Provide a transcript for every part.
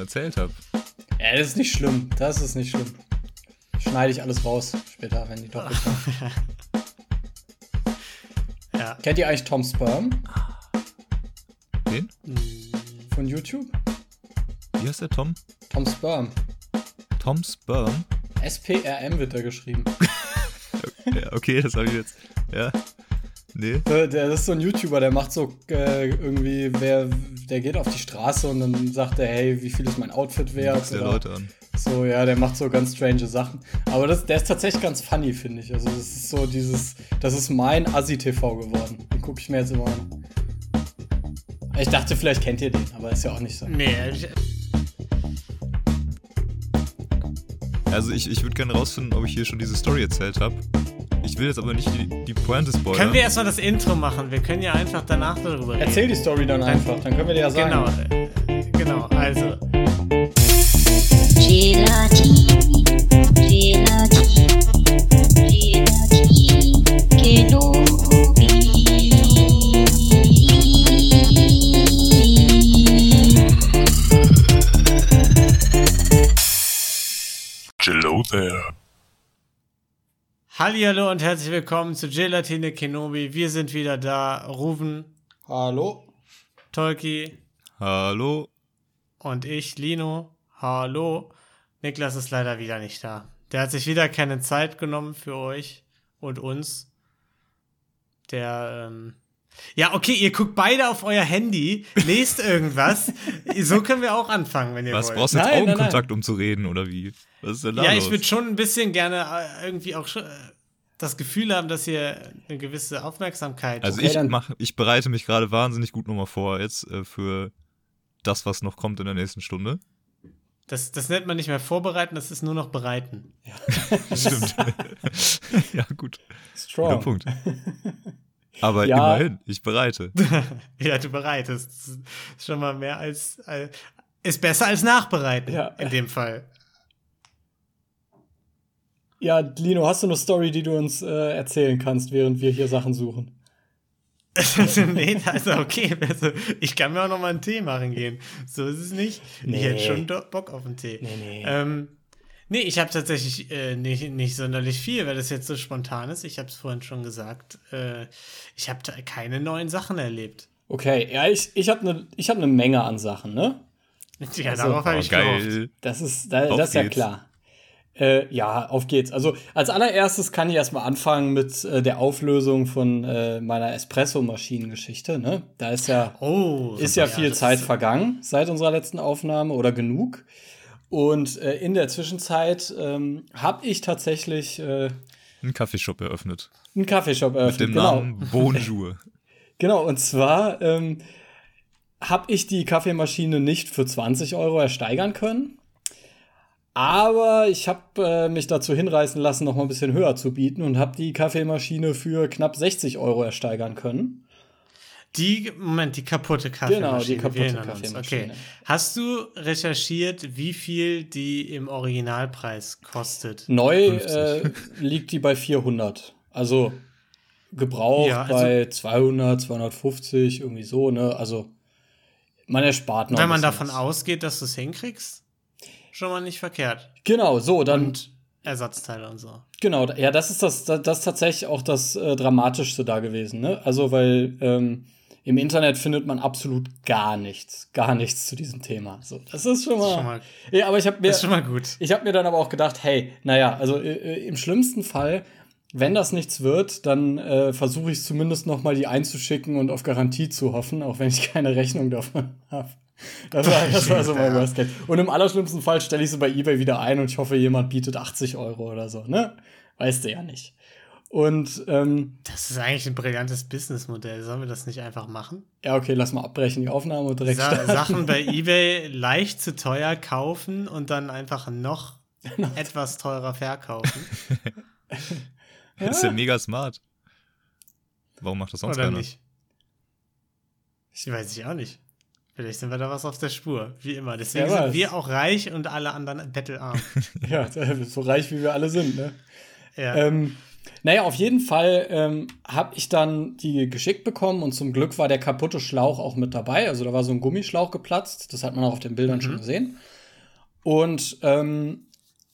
erzählt habe. Ja, das ist nicht schlimm. Das ist nicht schlimm. Schneide ich alles raus später, wenn die doch kommen. Ja. Kennt ihr eigentlich Tom Sperm Den? von YouTube? Wie heißt der Tom? Tom Sperm. Tom Sperm? S-P-R-M wird da geschrieben. Ja, okay, das habe ich jetzt. Ja. Nee. Der, der das ist so ein YouTuber, der macht so äh, irgendwie, wer, der geht auf die Straße und dann sagt er, hey, wie viel ist mein Outfit wert? Der Leute an. So, ja, der macht so ganz strange Sachen. Aber das, der ist tatsächlich ganz funny, finde ich. Also, das ist so dieses, das ist mein Assi-TV geworden. Den gucke ich mir jetzt immer an. Ich dachte, vielleicht kennt ihr den, aber ist ja auch nicht so. Nee, ich, Also ich, ich würde gerne rausfinden, ob ich hier schon diese Story erzählt habe. Ich will jetzt aber nicht die, die Pointe spoilern. können wir erstmal das Intro machen? Wir können ja einfach danach darüber reden. Erzähl die Story dann einfach, dann können wir dir ja sagen. Genau, genau, also. Gelati, Hallihallo und herzlich willkommen zu Gelatine Kenobi. Wir sind wieder da. Ruven, Hallo? Tolki Hallo? und ich, Lino. Hallo. Niklas ist leider wieder nicht da. Der hat sich wieder keine Zeit genommen für euch und uns. Der, ähm ja, okay, ihr guckt beide auf euer Handy, lest irgendwas. so können wir auch anfangen, wenn ihr Was wollt. brauchst du jetzt Nein, nein, Augenkontakt, um zu reden, oder wie? Was ist denn da Ja, los? ich würde schon ein bisschen gerne äh, irgendwie auch schon, äh, das Gefühl haben, dass ihr eine gewisse Aufmerksamkeit. Also Okay, ich dann- mach, ich bereite mich gerade wahnsinnig gut nochmal vor jetzt äh, für das, was noch kommt in der nächsten Stunde. das, das nennt man nicht mehr vorbereiten, das ist nur noch bereiten. Stimmt. ja, gut. Guter Strong. Punkt. Aber Ja. immerhin, ich bereite. Ja, du bereitest. Das ist schon mal mehr als, als ist besser als nachbereiten Ja. in dem Fall. Ja, Lino, hast du eine Story, die du uns äh, erzählen kannst, während wir hier Sachen suchen? Nee, also okay, also, ich kann mir auch noch mal einen Tee machen gehen. So ist es nicht. Nee. Ich hätte schon Bock auf einen Tee. Nee, nee. Ähm, nee, ich habe tatsächlich äh, nicht, nicht sonderlich viel, weil das jetzt so spontan ist. Ich habe es vorhin schon gesagt. Äh, ich habe da keine neuen Sachen erlebt. Okay, ja, ich, ich habe eine hab ne Menge an Sachen, ne? Ja, Also, darauf habe Oh, ich gehofft. geil. Das ist, da, das ist ja klar. Äh, ja, auf geht's. Also als allererstes kann ich erstmal anfangen mit äh, der Auflösung von äh, meiner Espresso-Maschinen-Geschichte. Ne? Da ist ja, Oh, ist ja viel das Zeit ist- vergangen seit unserer letzten Aufnahme oder genug. Und äh, in der Zwischenzeit ähm, habe ich tatsächlich äh, Einen Kaffeeshop eröffnet. einen Kaffeeshop Mit eröffnet. dem Genau. Namen Bonjour. Genau, und zwar ähm, habe ich die Kaffeemaschine nicht für 20 Euro ersteigern können. Aber ich habe äh, mich dazu hinreißen lassen, noch mal ein bisschen höher zu bieten und habe die Kaffeemaschine für knapp 60 Euro ersteigern können. Die, Moment, die kaputte Kaffeemaschine. Genau, die kaputte. Kaffeemaschine. Okay. Hast du recherchiert, wie viel die im Originalpreis kostet? Neu 50. äh, liegt die bei 400. Also gebraucht Ja, also- bei 200, 250, irgendwie so, ne? Also man erspart noch. Wenn man davon was. ausgeht, dass du es hinkriegst, schon mal nicht verkehrt. Genau, so, dann Und Ersatzteile und so. Genau, ja, das ist das, das, das ist tatsächlich auch das äh, Dramatischste da gewesen, ne? Also, weil ähm, im Internet findet man absolut gar nichts, gar nichts zu diesem Thema. So, das ist schon mal. Schon mal, ja, aber ich habe mir, das ist schon mal gut. ich habe mir dann aber auch gedacht, hey, naja, also äh, äh, im schlimmsten Fall, wenn das nichts wird, dann äh, versuche ich zumindest noch mal die einzuschicken und auf Garantie zu hoffen, auch wenn ich keine Rechnung davon habe. Das war, das war so mein. Worst Case. Und im allerschlimmsten Fall stelle ich sie bei eBay wieder ein und ich hoffe, jemand bietet 80 Euro oder so, ne? Weißt du ja nicht. Und ähm, Das ist eigentlich ein brillantes Businessmodell. Sollen wir das nicht einfach machen? ja, okay, lass mal abbrechen, die Aufnahme und direkt Sa starten. Sachen bei eBay leicht zu teuer kaufen und dann einfach noch etwas teurer verkaufen. Das ist ja mega smart. Warum macht das sonst Oder keiner? nicht? Ich weiß ich auch nicht. Vielleicht sind wir da was auf der Spur, wie immer. Deswegen weiß. sind wir auch reich und alle anderen bettelarm. Ja, so reich wie wir alle sind, ne? ja. Ähm, naja, auf jeden Fall ähm, habe ich dann die geschickt bekommen und zum Glück war der kaputte Schlauch auch mit dabei. Also da war so ein Gummischlauch geplatzt. Das hat man auch auf den Bildern schon gesehen. Und ähm,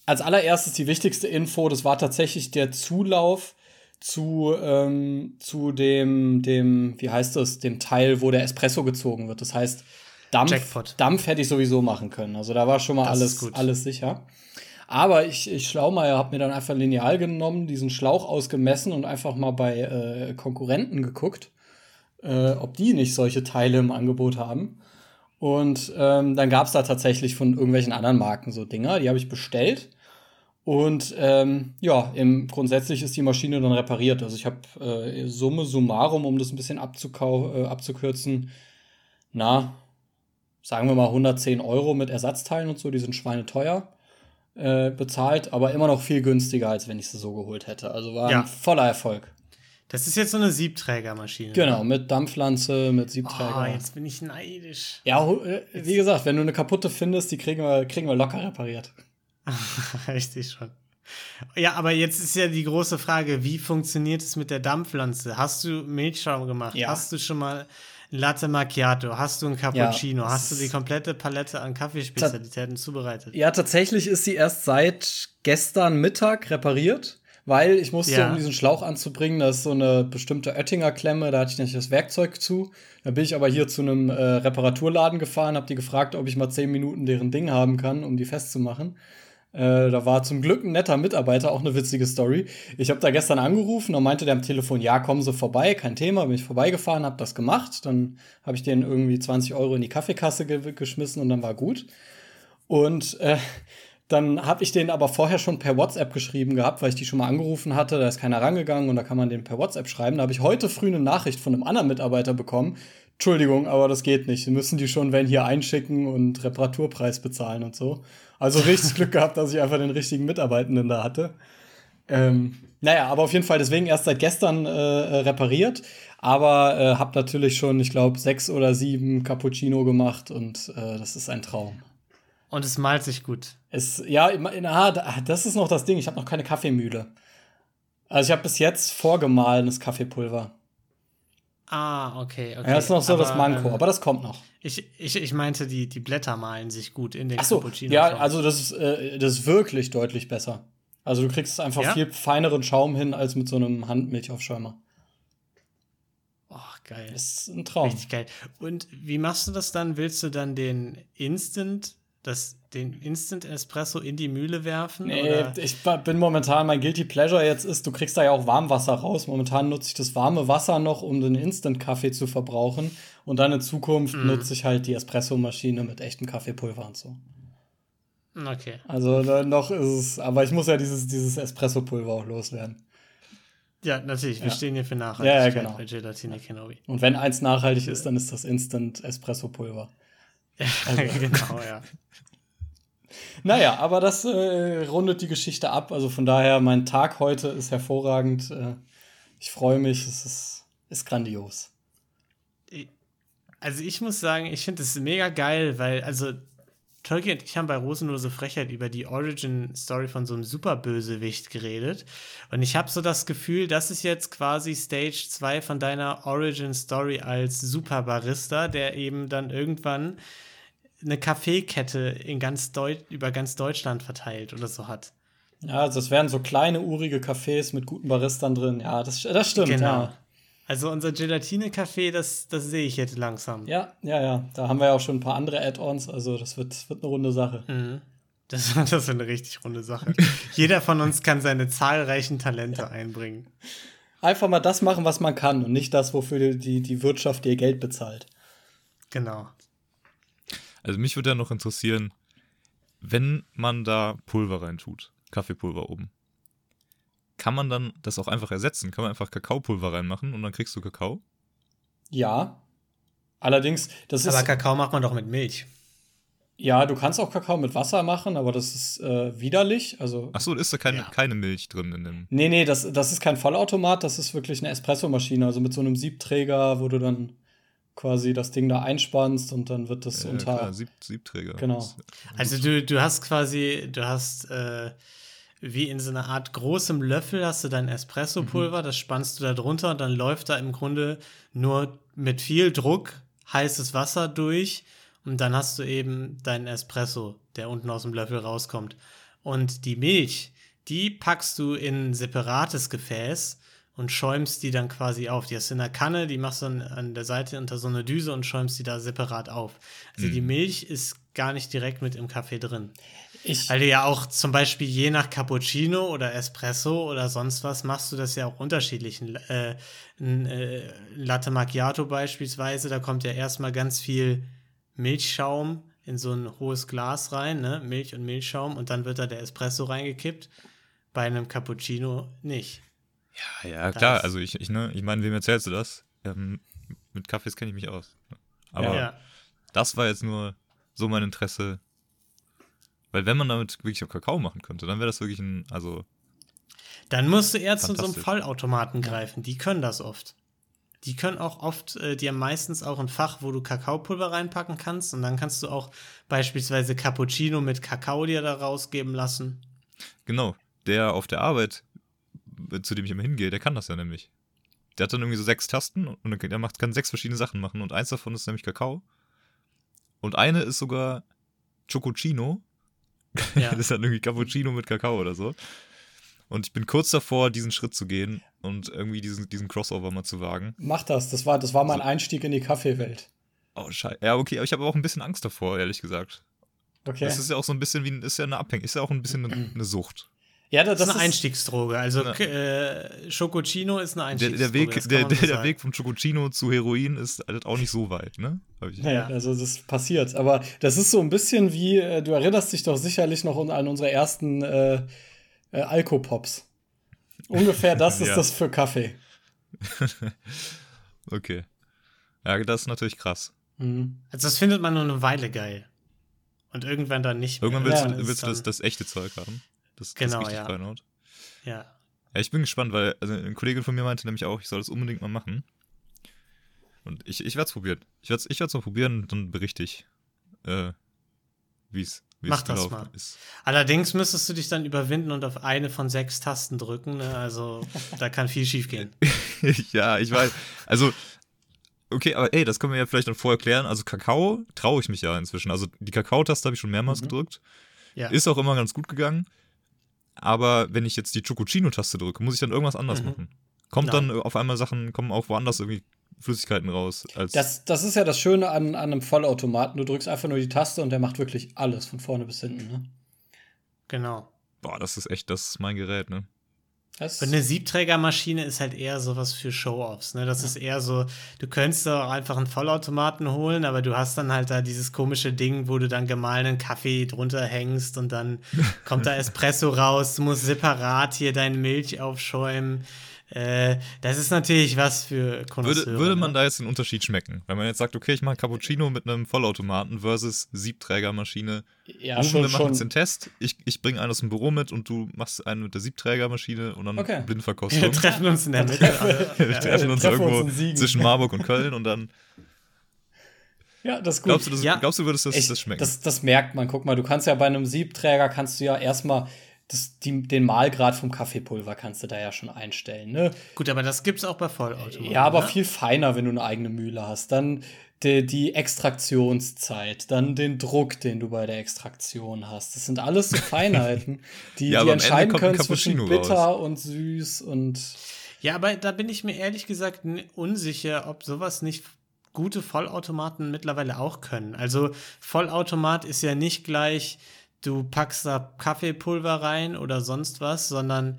als allererstes die wichtigste Info, das war tatsächlich der Zulauf zu, ähm, zu dem, dem, wie heißt das, dem Teil, wo der Espresso gezogen wird. Das heißt, Dampf, Jackpot. Dampf hätte ich sowieso machen können. Also da war schon mal Das alles, gut. alles sicher. Aber ich, ich Schlaumeier habe mir dann einfach ein Lineal genommen, diesen Schlauch ausgemessen und einfach mal bei äh, Konkurrenten geguckt, äh, ob die nicht solche Teile im Angebot haben. Und ähm, dann gab es da tatsächlich von irgendwelchen anderen Marken so Dinger, die habe ich bestellt. Und ähm, ja, im, grundsätzlich ist die Maschine dann repariert. Also ich habe äh, Summe summarum, um das ein bisschen äh, abzukürzen, na, sagen wir mal 110 Euro mit Ersatzteilen und so, die sind schweineteuer äh, bezahlt, aber immer noch viel günstiger, als wenn ich sie so geholt hätte. Also war Ja. ein voller Erfolg. Das ist jetzt so eine Siebträgermaschine. Genau, mit Dampflanze, mit Oh, Siebträger. jetzt bin ich neidisch. ja, äh, wie gesagt, wenn du eine kaputte findest, die kriegen wir, kriegen wir locker repariert. Richtig schon. Ja, aber jetzt ist ja die große Frage, wie funktioniert es mit der Dampfpflanze? Hast du Milchschaum gemacht? Ja. Hast du schon mal Latte Macchiato? Hast du ein Cappuccino? Ja, Hast du die komplette Palette an Kaffeespezialitäten zubereitet? Ja, tatsächlich ist sie erst seit gestern Mittag repariert, weil ich musste, Ja. um diesen Schlauch anzubringen, da ist so eine bestimmte Oettinger-Klemme, da hatte ich nicht das Werkzeug zu. Da bin ich aber hier zu einem äh, Reparaturladen gefahren, habe die gefragt, ob ich mal zehn Minuten deren Ding haben kann, um die festzumachen. Äh, da war zum Glück ein netter Mitarbeiter, auch eine witzige Story. Ich habe da gestern angerufen und meinte der am Telefon, ja, kommen Sie vorbei, kein Thema. Bin ich vorbeigefahren, habe das gemacht. Dann habe ich denen irgendwie 20 Euro in die Kaffeekasse ge geschmissen und dann war gut. Und äh, dann habe ich den aber vorher schon per WhatsApp geschrieben gehabt, weil ich die schon mal angerufen hatte. Da ist keiner rangegangen und da kann man den per WhatsApp schreiben. Da habe ich heute früh eine Nachricht von einem anderen Mitarbeiter bekommen. Entschuldigung, aber das geht nicht. Sie müssen die schon, wenn hier einschicken und Reparaturpreis bezahlen und so. Also richtig Glück gehabt, dass ich einfach den richtigen Mitarbeitenden da hatte. Ähm, naja, aber auf jeden Fall deswegen erst seit gestern äh, äh, repariert. Aber äh, habe natürlich schon, ich glaube, sechs oder sieben Cappuccino gemacht und äh, das ist ein Traum. Und es malt sich gut. Es, ja, na, da- das ist noch das Ding. Ich habe noch keine Kaffeemühle. Also ich habe bis jetzt vorgemahlenes Kaffeepulver. Ah, okay, okay. Ja, das ist noch so das Aber, Manko, ähm, aber das kommt noch. ich, ich, ich meinte, die, die Blätter malen sich gut in den Ach so, Cappuccino. ja, also das ist, äh, das ist wirklich deutlich besser. Also du kriegst einfach Ja? viel feineren Schaum hin als mit so einem Handmilchaufschäumer. Oh, geil. Das ist ein Traum. Richtig geil. Und wie machst du das dann? Willst du dann den Instant, das, den Instant Espresso in die Mühle werfen? Nee, oder? ich bin momentan, mein Guilty Pleasure jetzt ist, du kriegst da ja auch Warmwasser raus. Momentan nutze ich das warme Wasser noch, um den Instant-Kaffee zu verbrauchen. Und dann in Zukunft Mhm. nutze ich halt die Espresso-Maschine mit echtem Kaffeepulver und so. Okay. Also noch ist es, aber ich muss ja dieses, dieses Espresso-Pulver auch loswerden. Ja, natürlich. Wir Ja. stehen hier für Ja, Nachhaltigkeit ja, genau. bei Gelatine Kenobi. Und wenn eins nachhaltig ist, dann ist das Instant-Espresso-Pulver. Also. genau, ja. Naja, aber das äh, rundet die Geschichte ab. Also von daher, mein Tag heute ist hervorragend. Äh, ich freue mich, es ist, ist grandios. Also ich muss sagen, ich finde es mega geil, weil, also Tolkien und ich haben bei Rosenlose Frechheit über die Origin-Story von so einem Superbösewicht geredet. Und ich habe so das Gefühl, das ist jetzt quasi Stage 2 von deiner Origin-Story als Superbarista, der eben dann irgendwann eine Kaffeekette in ganz Deu über ganz Deutschland verteilt oder so hat. Ja, also es wären so kleine, urige Cafés mit guten Baristern drin. Ja, das, das stimmt. Genau. Ja. Also unser Gelatine-Café, das, das sehe ich jetzt langsam. ja, ja, ja. Da haben wir ja auch schon ein paar andere Add-ons. Also das wird, wird eine runde Sache. Mhm. Das, das ist eine richtig runde Sache. Jeder von uns kann seine zahlreichen Talente einbringen. Einfach mal das machen, was man kann und nicht das, wofür die, die, die Wirtschaft dir Geld bezahlt. Genau. Also mich würde ja noch interessieren, wenn man da Pulver reintut, Kaffeepulver oben, kann man dann das auch einfach ersetzen? Kann man einfach Kakaopulver reinmachen und dann kriegst du Kakao? Ja. Allerdings, das Aber ist. Kakao macht man doch mit Milch. Ja, du kannst auch Kakao mit Wasser machen, aber das ist äh, widerlich. Also. Achso, ist da keine, Ja. keine Milch drin in dem. Nee, nee, das, das ist kein Vollautomat, das ist wirklich eine Espressomaschine. Also mit so einem Siebträger, wo du dann quasi das Ding da einspannst und dann wird das Äh, unter. klar, Sieb, Siebträger. Genau. Also du, du hast quasi, du hast äh, wie in so einer Art großem Löffel hast du dein Espresso-Pulver, das spannst du da drunter und dann läuft da im Grunde nur mit viel Druck heißes Wasser durch Und dann hast du eben deinen Espresso, der unten aus dem Löffel rauskommt. Und die Milch, die packst du in ein separates Gefäß und schäumst die dann quasi auf. Die hast du in der Kanne, die machst du dann an der Seite unter so eine Düse und schäumst die da separat auf. Also die Milch ist gar nicht direkt mit im Kaffee drin. Ich, Weil du ja auch zum Beispiel je nach Cappuccino oder Espresso oder sonst was machst du das ja auch unterschiedlich. Ein, äh, ein äh, Latte Macchiato beispielsweise, da kommt ja erstmal ganz viel Milchschaum in so ein hohes Glas rein, ne? Milch und Milchschaum und dann wird da der Espresso reingekippt. Bei einem Cappuccino nicht. Ja, ja, klar. Das- Also ich, ich, ne, ich meine, wem erzählst du das? Ähm, mit Kaffees kenne ich mich aus. Aber ja. das war jetzt nur so mein Interesse. Weil wenn man damit wirklich auch Kakao machen könnte, dann wäre das wirklich ein, also Dann musst du eher zu so einem. Vollautomaten greifen. Die können das oft. Die können auch oft, äh, die haben meistens auch ein Fach, wo du Kakaopulver reinpacken kannst und dann kannst du auch beispielsweise Cappuccino mit Kakao dir da rausgeben lassen. genau, der auf der Arbeit, zu dem ich immer hingehe, der kann das ja nämlich. Der hat dann irgendwie so sechs Tasten und der macht, kann sechs verschiedene Sachen machen und eins davon ist nämlich Kakao. Und eine ist sogar Chococino. Ja. das ist dann irgendwie Cappuccino mit Kakao oder so. Und ich bin kurz davor, diesen Schritt zu gehen und irgendwie diesen, diesen Crossover mal zu wagen. mach das. Das war, das war mein Einstieg in die Kaffeewelt. Oh, scheiße. Ja, okay, aber ich habe auch ein bisschen Angst davor, ehrlich gesagt. Okay. Das ist ja auch so ein bisschen wie, ist ja eine Abhängigkeit, ist ja auch ein bisschen eine, eine Sucht. Ja, Das, ist eine Einstiegsdroge. Also Ja. äh, Schokocino ist eine Der, Einstiegsdroge. der, Weg, das der, man der, so der sagen. Weg vom Chococino zu Heroin ist halt auch nicht so weit, ne? Hab ich, Ja, Ja. also das passiert. Aber das ist so ein bisschen wie, äh, du erinnerst dich doch sicherlich noch an unsere ersten äh, äh, Alkopops. Ungefähr das ist Ja. das für Kaffee. Okay. Ja, das ist natürlich krass. Mhm. Also das findet man nur eine Weile geil. Und irgendwann dann nicht mehr. Irgendwann willst Ja, du, Das willst du ist das, das echte Zeug haben. Das, Genau, das richtig ja. dann- Ja. Ja, ich bin gespannt, weil also eine Kollegin von mir meinte nämlich auch, ich soll das unbedingt mal machen. Und ich, ich werde es probieren. Ich werde es ich werd's mal probieren und dann berichte ich, äh, wie es Mach das mal. ist. Allerdings müsstest du dich dann überwinden und auf eine von sechs Tasten drücken. Ne? Also da kann viel schief gehen. ja, ich weiß. Also, okay, aber ey, das können wir ja vielleicht noch vorher klären. Also Kakao traue ich mich ja inzwischen. Also die Kakaotaste habe ich schon mehrmals Mhm. gedrückt. Ja. Ist auch immer ganz gut gegangen. Aber wenn ich jetzt die Chococino-Taste drücke, muss ich dann irgendwas anders Mhm. machen. Kommt Nein. dann auf einmal Sachen, kommen auch woanders irgendwie Flüssigkeiten raus. Als Das, das ist ja das Schöne an, an einem Vollautomaten. Du drückst einfach nur die Taste und der macht wirklich alles von vorne bis hinten. Ne? Genau. boah, das ist echt, das ist mein Gerät, ne? Das, Und eine Siebträgermaschine ist halt eher sowas für Show-Offs. Ne? Das ist eher so, du könntest auch einfach einen Vollautomaten holen, aber du hast dann halt da dieses komische Ding, wo du dann gemahlenen Kaffee drunter hängst und dann kommt da Espresso raus, du musst separat hier deine Milch aufschäumen. Äh, das ist natürlich was für Konnoisseure. Würde, würde man ne? da jetzt den Unterschied schmecken? Wenn man jetzt sagt, okay, ich mache Cappuccino mit einem Vollautomaten versus Siebträgermaschine. ja, Rufen, schon, wir machen schon. jetzt den Test. Ich, ich bringe einen aus dem Büro mit und du machst einen mit der Siebträgermaschine und dann Okay. Wir Blindverkostung. treffen uns in der Mitte. Wir treffen uns treffen uns irgendwo Siegen. zwischen Marburg und Köln und dann. Ja, das ist gut. Glaubst du, das, Ja. glaubst du würdest das, Ich, das schmecken? das, das merkt man. Guck mal, du kannst ja bei einem Siebträger kannst du ja erstmal das, die, den Mahlgrad vom Kaffeepulver kannst du da ja schon einstellen. Ne? Gut, aber das gibt's auch bei Vollautomaten. Ja, aber ne? viel feiner, wenn du eine eigene Mühle hast. Dann die, die Extraktionszeit, dann den Druck, den du bei der Extraktion hast. Das sind alles so Feinheiten, die, Ja, die aber am Ende entscheiden können zwischen bitter und süß und Ja, aber da bin ich mir ehrlich gesagt unsicher, ob sowas nicht gute Vollautomaten mittlerweile auch können. Also Vollautomat ist ja nicht gleich, du packst da Kaffeepulver rein oder sonst was, sondern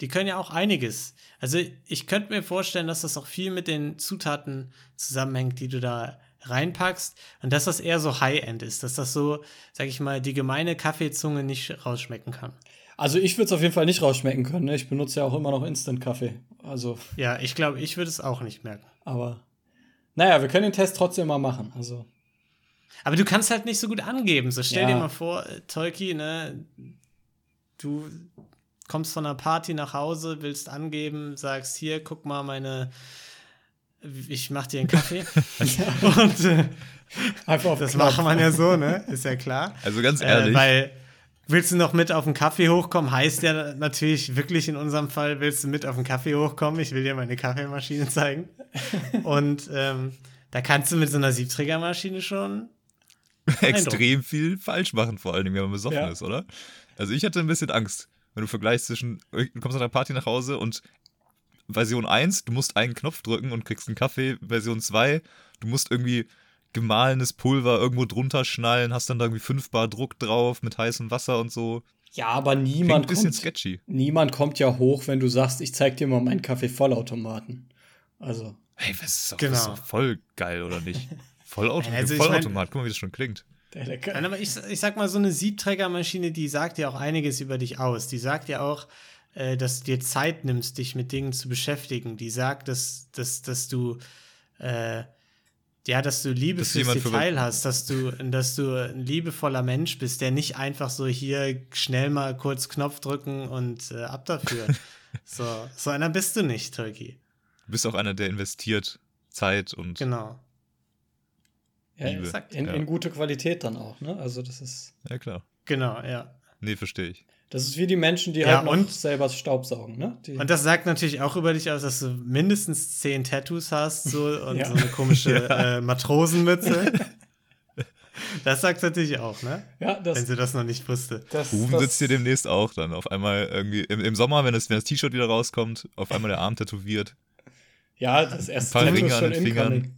die können ja auch einiges. Also ich könnte mir vorstellen, dass das auch viel mit den Zutaten zusammenhängt, die du da reinpackst und dass das eher so High-End ist, dass das so, sag ich mal, die gemeine Kaffeezunge nicht rausschmecken kann. also ich würde es auf jeden Fall nicht rausschmecken können. Ne? Ich benutze ja auch immer noch Instant-Kaffee. Also, Ja, ich glaube, ich würde es auch nicht merken. aber naja, wir können den Test trotzdem mal machen. Also, Aber du kannst halt nicht so gut angeben. So stell Ja. dir mal vor, äh, Tolki, ne, du kommst von einer Party nach Hause, willst angeben, sagst hier, guck mal meine, ich mach dir einen Kaffee. Und äh, einfach auf das Knopf. macht man ja so, ne, ist ja klar. also ganz Äh, ehrlich, weil willst du noch mit auf den Kaffee hochkommen, heißt ja natürlich wirklich in unserem Fall, willst du mit auf den Kaffee hochkommen? Ich will dir meine Kaffeemaschine zeigen. Und ähm, da kannst du mit so einer Siebträgermaschine schon extrem viel falsch machen, vor allen Dingen, wenn man besoffen Ja. ist, oder? Also ich hatte ein bisschen Angst, wenn du vergleichst zwischen, du kommst nach der Party nach Hause und Version 1, du musst einen Knopf drücken und kriegst einen Kaffee, Version 2, du musst irgendwie gemahlenes Pulver irgendwo drunter schnallen, hast dann da irgendwie 5 Bar Druck drauf mit heißem Wasser und so. Ja, aber Klingt ein niemand bisschen kommt, sketchy. niemand kommt ja hoch, wenn du sagst, ich zeig dir mal meinen Kaffee-Vollautomaten. Also, Hey, das ist, doch, Genau. das ist doch voll geil, oder nicht? Vollauto Also ich Vollautomat, guck mal, wie das schon klingt. Nein, aber ich, ich sag mal, so eine Siebträgermaschine, die sagt ja auch einiges über dich aus. Die sagt ja auch, äh, dass du dir Zeit nimmst, dich mit Dingen zu beschäftigen. Die sagt, dass, dass, dass du äh, ja, dass du Liebe Dass fürs Detail hast, dass du, dass du ein liebevoller Mensch bist, der nicht einfach so hier schnell mal kurz Knopf drücken und äh, ab dafür. so, so einer bist du nicht, Turkey. Du bist auch einer, der investiert Zeit und Genau. Ja, Liebe. exakt, in, ja. in gute Qualität dann auch, ne? Also, das ist, ja klar. Genau, ja. Nee, verstehe ich. das ist wie die Menschen, die Ja, halt noch und- selber Staubsaugen, ne? Die, Und das sagt natürlich auch über dich aus, dass du mindestens zehn Tattoos hast so, und Ja. so eine komische äh, Matrosenmütze. Das sagt natürlich auch, ne? ja, Wenn das, sie das noch nicht wusste. das, Rufen das, sitzt hier demnächst auch dann. Auf einmal irgendwie im, im Sommer, wenn das, wenn das T-Shirt wieder rauskommt, auf einmal der Arm tätowiert. Ja, das erste paar Tattoo Ringe ist an schon den Fingern.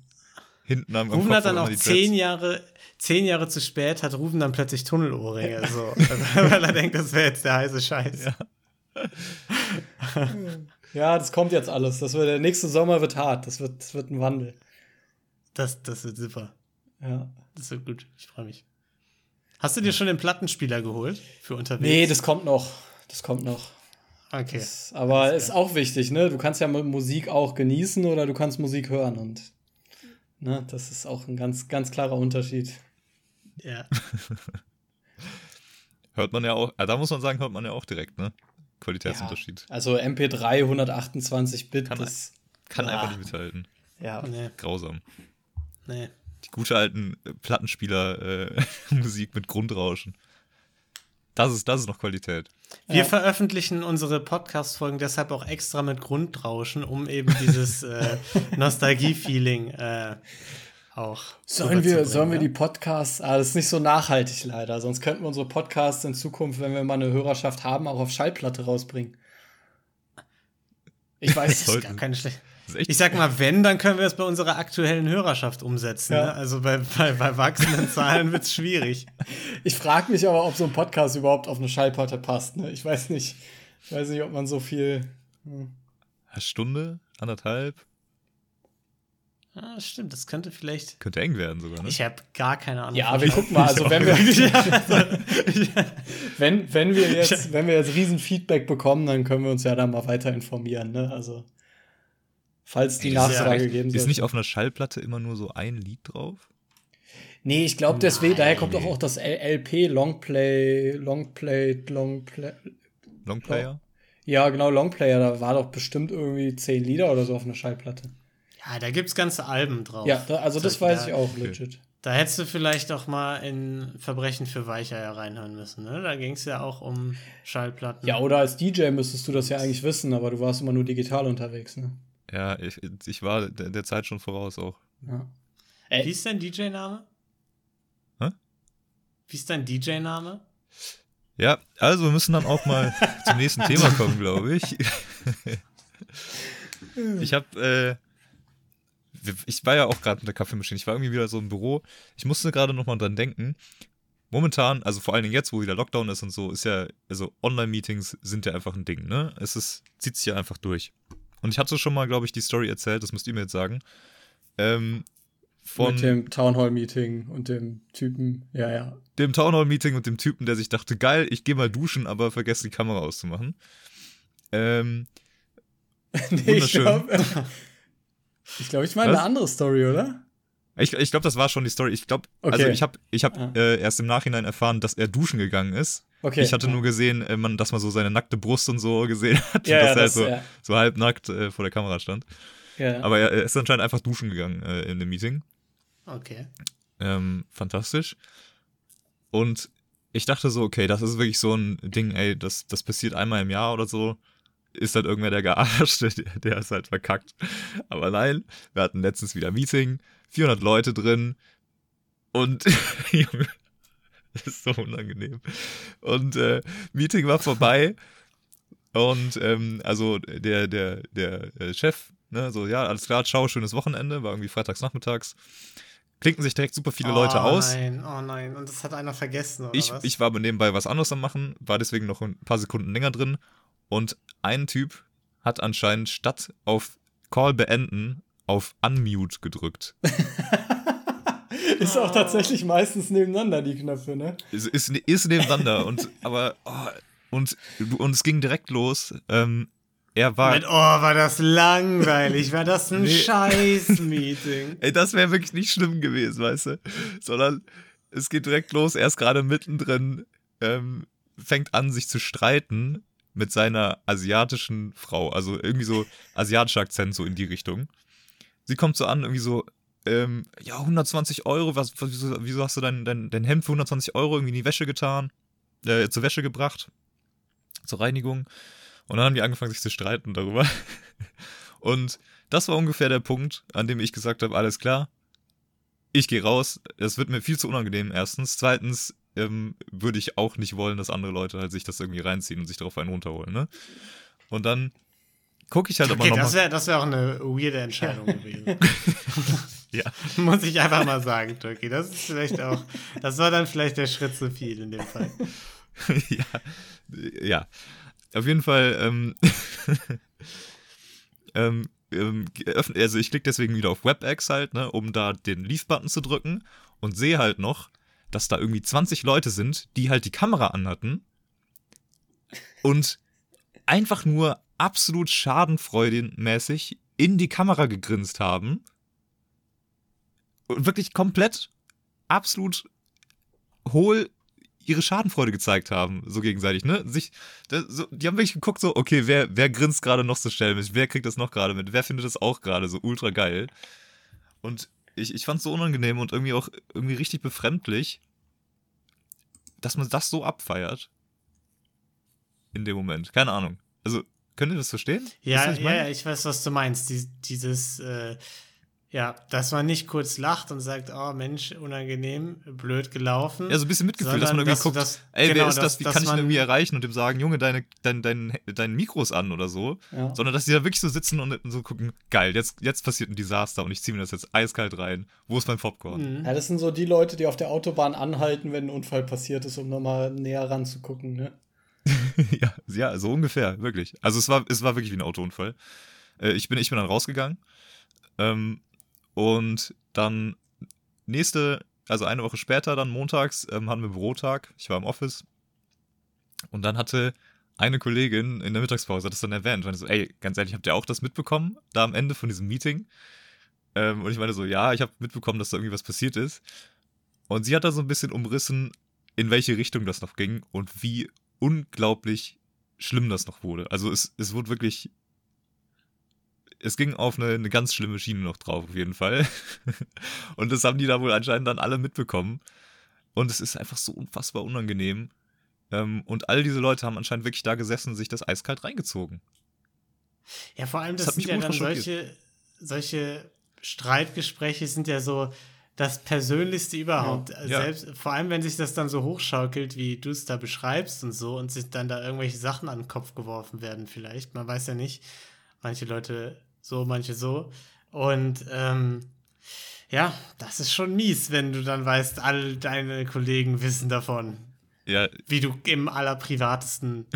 Hinten am, Rufen hat dann auch zehn. Jahre, zehn Jahre zu spät, hat Rufen dann plötzlich Tunnelohrringe, so, weil er denkt, das wäre jetzt der heiße Scheiß. Ja. Ja, das kommt jetzt alles. Das wird, der nächste Sommer wird hart. Das wird, das wird ein Wandel. Das, das wird super. Ja. Das wird gut. Ich freue mich. Hast du dir schon den Plattenspieler geholt für unterwegs? Nee, das kommt noch. Das kommt noch. Okay. Das, aber ist auch wichtig, ne? Du kannst ja mu- Musik auch genießen oder du kannst Musik hören und ne, das ist auch ein ganz, ganz klarer Unterschied. Ja. Hört man ja auch, ah, da muss man sagen, hört man ja auch direkt, ne? Qualitätsunterschied. Also MP3 128 Bit, Kann das, Kann Ah. einfach nicht mithalten. ja. Nee, Grausam. nee. Die gute alten äh, Plattenspieler-Musik mit Grundrauschen. Das ist, das ist noch Qualität. Wir Ja. veröffentlichen unsere Podcast-Folgen deshalb auch extra mit Grundrauschen, um eben dieses äh, Nostalgie-Feeling äh, auch Sollen wir, sollen wir die Podcasts, ah, das ist nicht so nachhaltig leider, sonst könnten wir unsere Podcasts in Zukunft, wenn wir mal eine Hörerschaft haben, auch auf Schallplatte rausbringen. Ich weiß, Das ist gar keine schlechte. Ich sag mal, wenn, dann können wir es bei unserer aktuellen Hörerschaft umsetzen. Ja. Ne? Also bei, bei, bei wachsenden Zahlen wird es schwierig. Ich frage mich aber, ob so ein Podcast überhaupt auf eine Schallplatte passt. Ne? Ich weiß nicht. Ich weiß nicht, ob man so viel. eine Stunde, anderthalb. Ah, stimmt, das könnte vielleicht. Könnte eng werden sogar, ne? Ich habe gar keine Ahnung. Ja, wir gucken mal. Also wenn wir, wenn, wenn wir jetzt, wenn wir jetzt riesen Feedback bekommen, dann können wir uns ja da mal weiter informieren. Ne? Also falls die Ey, das ist ja Nachfrage echt- geben Ist sollte. nicht auf einer Schallplatte immer nur so ein Lied drauf? Nee, ich glaube, deswegen, daher kommt doch auch das LP, Longplay, Longplay, Longplay. Longplayer? Ja, genau, Longplayer, da war doch bestimmt irgendwie zehn Lieder oder so auf einer Schallplatte. ja, da gibt es ganze Alben drauf. Ja, da, also das Da- weiß ich auch okay. legit. Da hättest du vielleicht auch mal in Verbrechen für Weicheier reinhören müssen. Ne? Da ging es ja auch um Schallplatten. Ja, oder als DJ müsstest du das ja eigentlich wissen, aber du warst immer nur digital unterwegs, ne? Ja, ich, ich war der, der Zeit schon voraus auch. Ja. Wie Ey, ist dein DJ-Name? Hä? Wie ist dein DJ-Name? Ja, also wir müssen dann auch mal zum nächsten Thema kommen, glaube ich. ich habe, äh, ich war ja auch gerade mit der Kaffeemaschine. Ich war irgendwie wieder so im Büro. Ich musste gerade noch mal dran denken. Momentan, also vor allen Dingen jetzt, wo wieder Lockdown ist und so, ist ja, also Online-Meetings sind ja einfach ein Ding, ne? Es ist, zieht sich ja einfach durch. Und ich hatte schon mal, glaube ich, die Story erzählt, das müsst ihr mir jetzt sagen. Ähm, von mit dem Townhall-Meeting und dem Typen, ja, ja. dem Townhall-Meeting und dem Typen, der sich dachte, geil, ich gehe mal duschen, aber vergesse die Kamera auszumachen. Ähm, nee, ich glaube, ich, glaub, ich meine eine andere Story, oder? Ich ich glaube, das war schon die Story. Ich glaube, also Okay. ich habe ich hab, Ah. äh, erst im Nachhinein erfahren, dass er duschen gegangen ist. Okay. Ich hatte nur gesehen, äh, man, dass man so seine nackte Brust und so gesehen hat, ja, dass ja, er das, so, ja, so halbnackt äh, vor der Kamera stand. ja. Aber er, er ist anscheinend einfach duschen gegangen äh, in dem Meeting. Okay. Ähm, fantastisch. Und ich dachte so, okay, das ist wirklich so ein Ding, ey, das, das passiert einmal im Jahr oder so. Ist halt irgendwer der Gearschte, der, der ist halt verkackt. Aber nein, wir hatten letztens wieder ein Meeting, 400 Leute drin. Und, das ist so unangenehm. Und äh, Meeting war vorbei. Und ähm, also der, der, der äh, Chef, ne, so, ja, alles klar, ciao, schönes Wochenende, war irgendwie freitags nachmittags. Klicken sich direkt super viele Leute oh, aus. Nein, oh nein. Und das hat einer vergessen, oder Ich, was? ich war aber nebenbei was anderes am machen, war deswegen noch ein paar Sekunden länger drin. Und ein Typ hat anscheinend statt auf Call beenden auf Unmute gedrückt. Ist auch tatsächlich meistens nebeneinander, die Knöpfe, ne? Ist, ist, ist nebeneinander und aber oh, und, und es ging direkt los. Ähm, er war. Mit, oh, war das langweilig. War das ein Nee. Scheiß-Meeting. Ey, das wäre wirklich nicht schlimm gewesen, weißt du? Sondern es geht direkt los, er ist gerade mittendrin, ähm, fängt an, sich zu streiten mit seiner asiatischen Frau. Also irgendwie so asiatischer Akzent so in die Richtung. Sie kommt so an, irgendwie so, ähm, ja, 120 Euro, was, wieso, wieso hast du dein, dein, dein Hemd für 120 Euro irgendwie in die Wäsche getan, äh, zur Wäsche gebracht, zur Reinigung. Und dann haben die angefangen, sich zu streiten darüber. Und das war ungefähr der Punkt, an dem ich gesagt habe, alles klar, ich gehe raus. Es wird mir viel zu unangenehm, erstens. Zweitens ähm, würde ich auch nicht wollen, dass andere Leute halt sich das irgendwie reinziehen und sich darauf einen runterholen, ne? Und dann gucke ich halt Okay, aber das nochmal. wäre das wär auch eine weirde Entscheidung gewesen. Ja. Muss ich einfach mal sagen, Turkey. Das ist vielleicht auch, das war dann vielleicht der Schritt zu viel in dem Fall. ja, ja. Auf jeden Fall, ähm, ähm, ähm, also ich klicke deswegen wieder auf WebEx halt, ne, um da den Leave-Button zu drücken und sehe halt noch, dass da irgendwie 20 Leute sind, die halt die Kamera anhatten und einfach nur absolut schadenfreudenmäßig in die Kamera gegrinst haben und wirklich komplett absolut hohl ihre Schadenfreude gezeigt haben, so gegenseitig, ne? Sich, da, so, die haben wirklich geguckt, so, okay, wer, wer grinst gerade noch so schelmisch, wer kriegt das noch gerade mit, wer findet das auch gerade so ultra geil. Und ich, ich fand es so unangenehm und irgendwie auch irgendwie richtig befremdlich, dass man das so abfeiert. In dem Moment. Keine Ahnung. Also, könnt ihr das verstehen? Ja, was ich ja, ich weiß, was du meinst. Dies, dieses, äh, ja, dass man nicht kurz lacht und sagt, oh Mensch, unangenehm, blöd gelaufen. Ja, so ein bisschen Mitgefühl, dass man irgendwie dass- guckt, dass- ey, genau, wer ist das, wie kann ich ihn irgendwie erreichen und dem sagen, Junge, deine, dein, dein, dein Mikro ist an oder so. Ja. Sondern dass die da wirklich so sitzen und so gucken, geil, jetzt, jetzt passiert ein Desaster und ich ziehe mir das jetzt eiskalt rein. Wo ist mein Popcorn? Mhm. Ja, das sind so die Leute, die auf der Autobahn anhalten, wenn ein Unfall passiert ist, um nochmal näher ranzugucken, ne? ja, ja, so ungefähr, wirklich. Also es war, es war wirklich wie ein Autounfall. Äh, ich, bin, ich bin dann rausgegangen. Ähm, und dann nächste, also eine Woche später, dann montags, ähm, hatten wir Bürotag. Ich war im Office. Und dann hatte eine Kollegin in der Mittagspause das dann erwähnt. Ich so, ey, ganz ehrlich, habt ihr auch das mitbekommen, da am Ende von diesem Meeting? Ähm, und ich meine so, ja, ich habe mitbekommen, dass da irgendwie was passiert ist. Und sie hat da so ein bisschen umrissen, in welche Richtung das noch ging und wie unglaublich schlimm das noch wurde. Also es, es wurde wirklich. Es ging auf eine, eine ganz schlimme Schiene noch drauf, auf jeden Fall. Und das haben die da wohl anscheinend dann alle mitbekommen. Und es ist einfach so unfassbar unangenehm. Ähm, Und all diese Leute haben anscheinend wirklich da gesessen und sich das eiskalt reingezogen. Ja, vor allem, Das das, sind mich ja dann solche, solche Streitgespräche sind ja so das Persönlichste überhaupt. Ja. Selbst, Vor allem, wenn sich das dann so hochschaukelt, wie du es da beschreibst und so, und sich dann da irgendwelche Sachen an den Kopf geworfen werden, vielleicht. Man weiß ja nicht. Manche Leute so, manche so. Und ähm, ja, das ist schon mies, wenn du dann weißt, all deine Kollegen wissen davon, Ja, wie du im allerprivatesten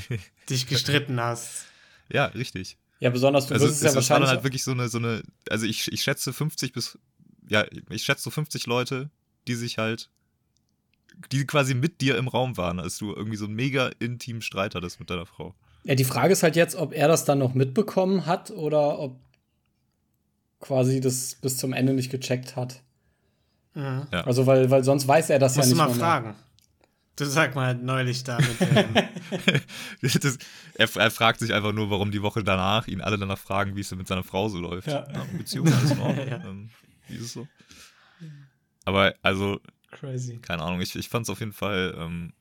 dich gestritten hast. ja, richtig. Ja, besonders du Also wirst es, es ja es war dann wahrscheinlich. halt wirklich so eine, so eine, also ich, ich schätze 50 bis, ja, ich schätze so 50 Leute, die sich halt, die quasi mit dir im Raum waren, als du irgendwie so einen mega intimen Streit hattest mit deiner Frau. ja, die Frage ist halt jetzt, ob er das dann noch mitbekommen hat oder ob quasi das bis zum Ende nicht gecheckt hat. Mhm. Ja. Also, weil, weil sonst weiß er das Musst ja du nicht mal mehr. fragen. Du sag mal neulich da mit dem, das, er, er fragt sich einfach nur, warum die Woche danach ihn alle danach fragen, wie es denn mit seiner Frau so läuft. Ja. Beziehung, alles in Ordnung. Ja. ähm, wie ist es so? Aber, also, Crazy. keine Ahnung, ich, ich fand es auf jeden Fall ähm,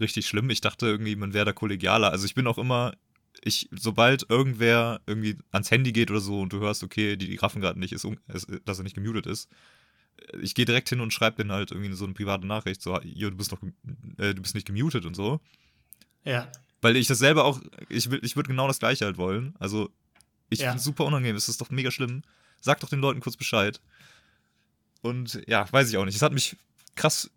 richtig schlimm. Ich dachte irgendwie, man wäre da kollegialer. Also ich bin auch immer, ich, sobald irgendwer irgendwie ans Handy geht oder so und du hörst, okay, die, die raffen gerade nicht, ist, ist, dass er nicht gemutet ist, ich gehe direkt hin und schreibe denen halt irgendwie so eine private Nachricht, so, jo, du bist doch, äh, du bist nicht gemutet und so. Ja. Weil ich das selber auch, ich, will- ich würde genau das gleiche halt wollen. Also, ich Ja. finde es super unangenehm, es ist doch mega schlimm. Sag doch den Leuten kurz Bescheid. Und ja, weiß ich auch nicht. Es hat mich krass,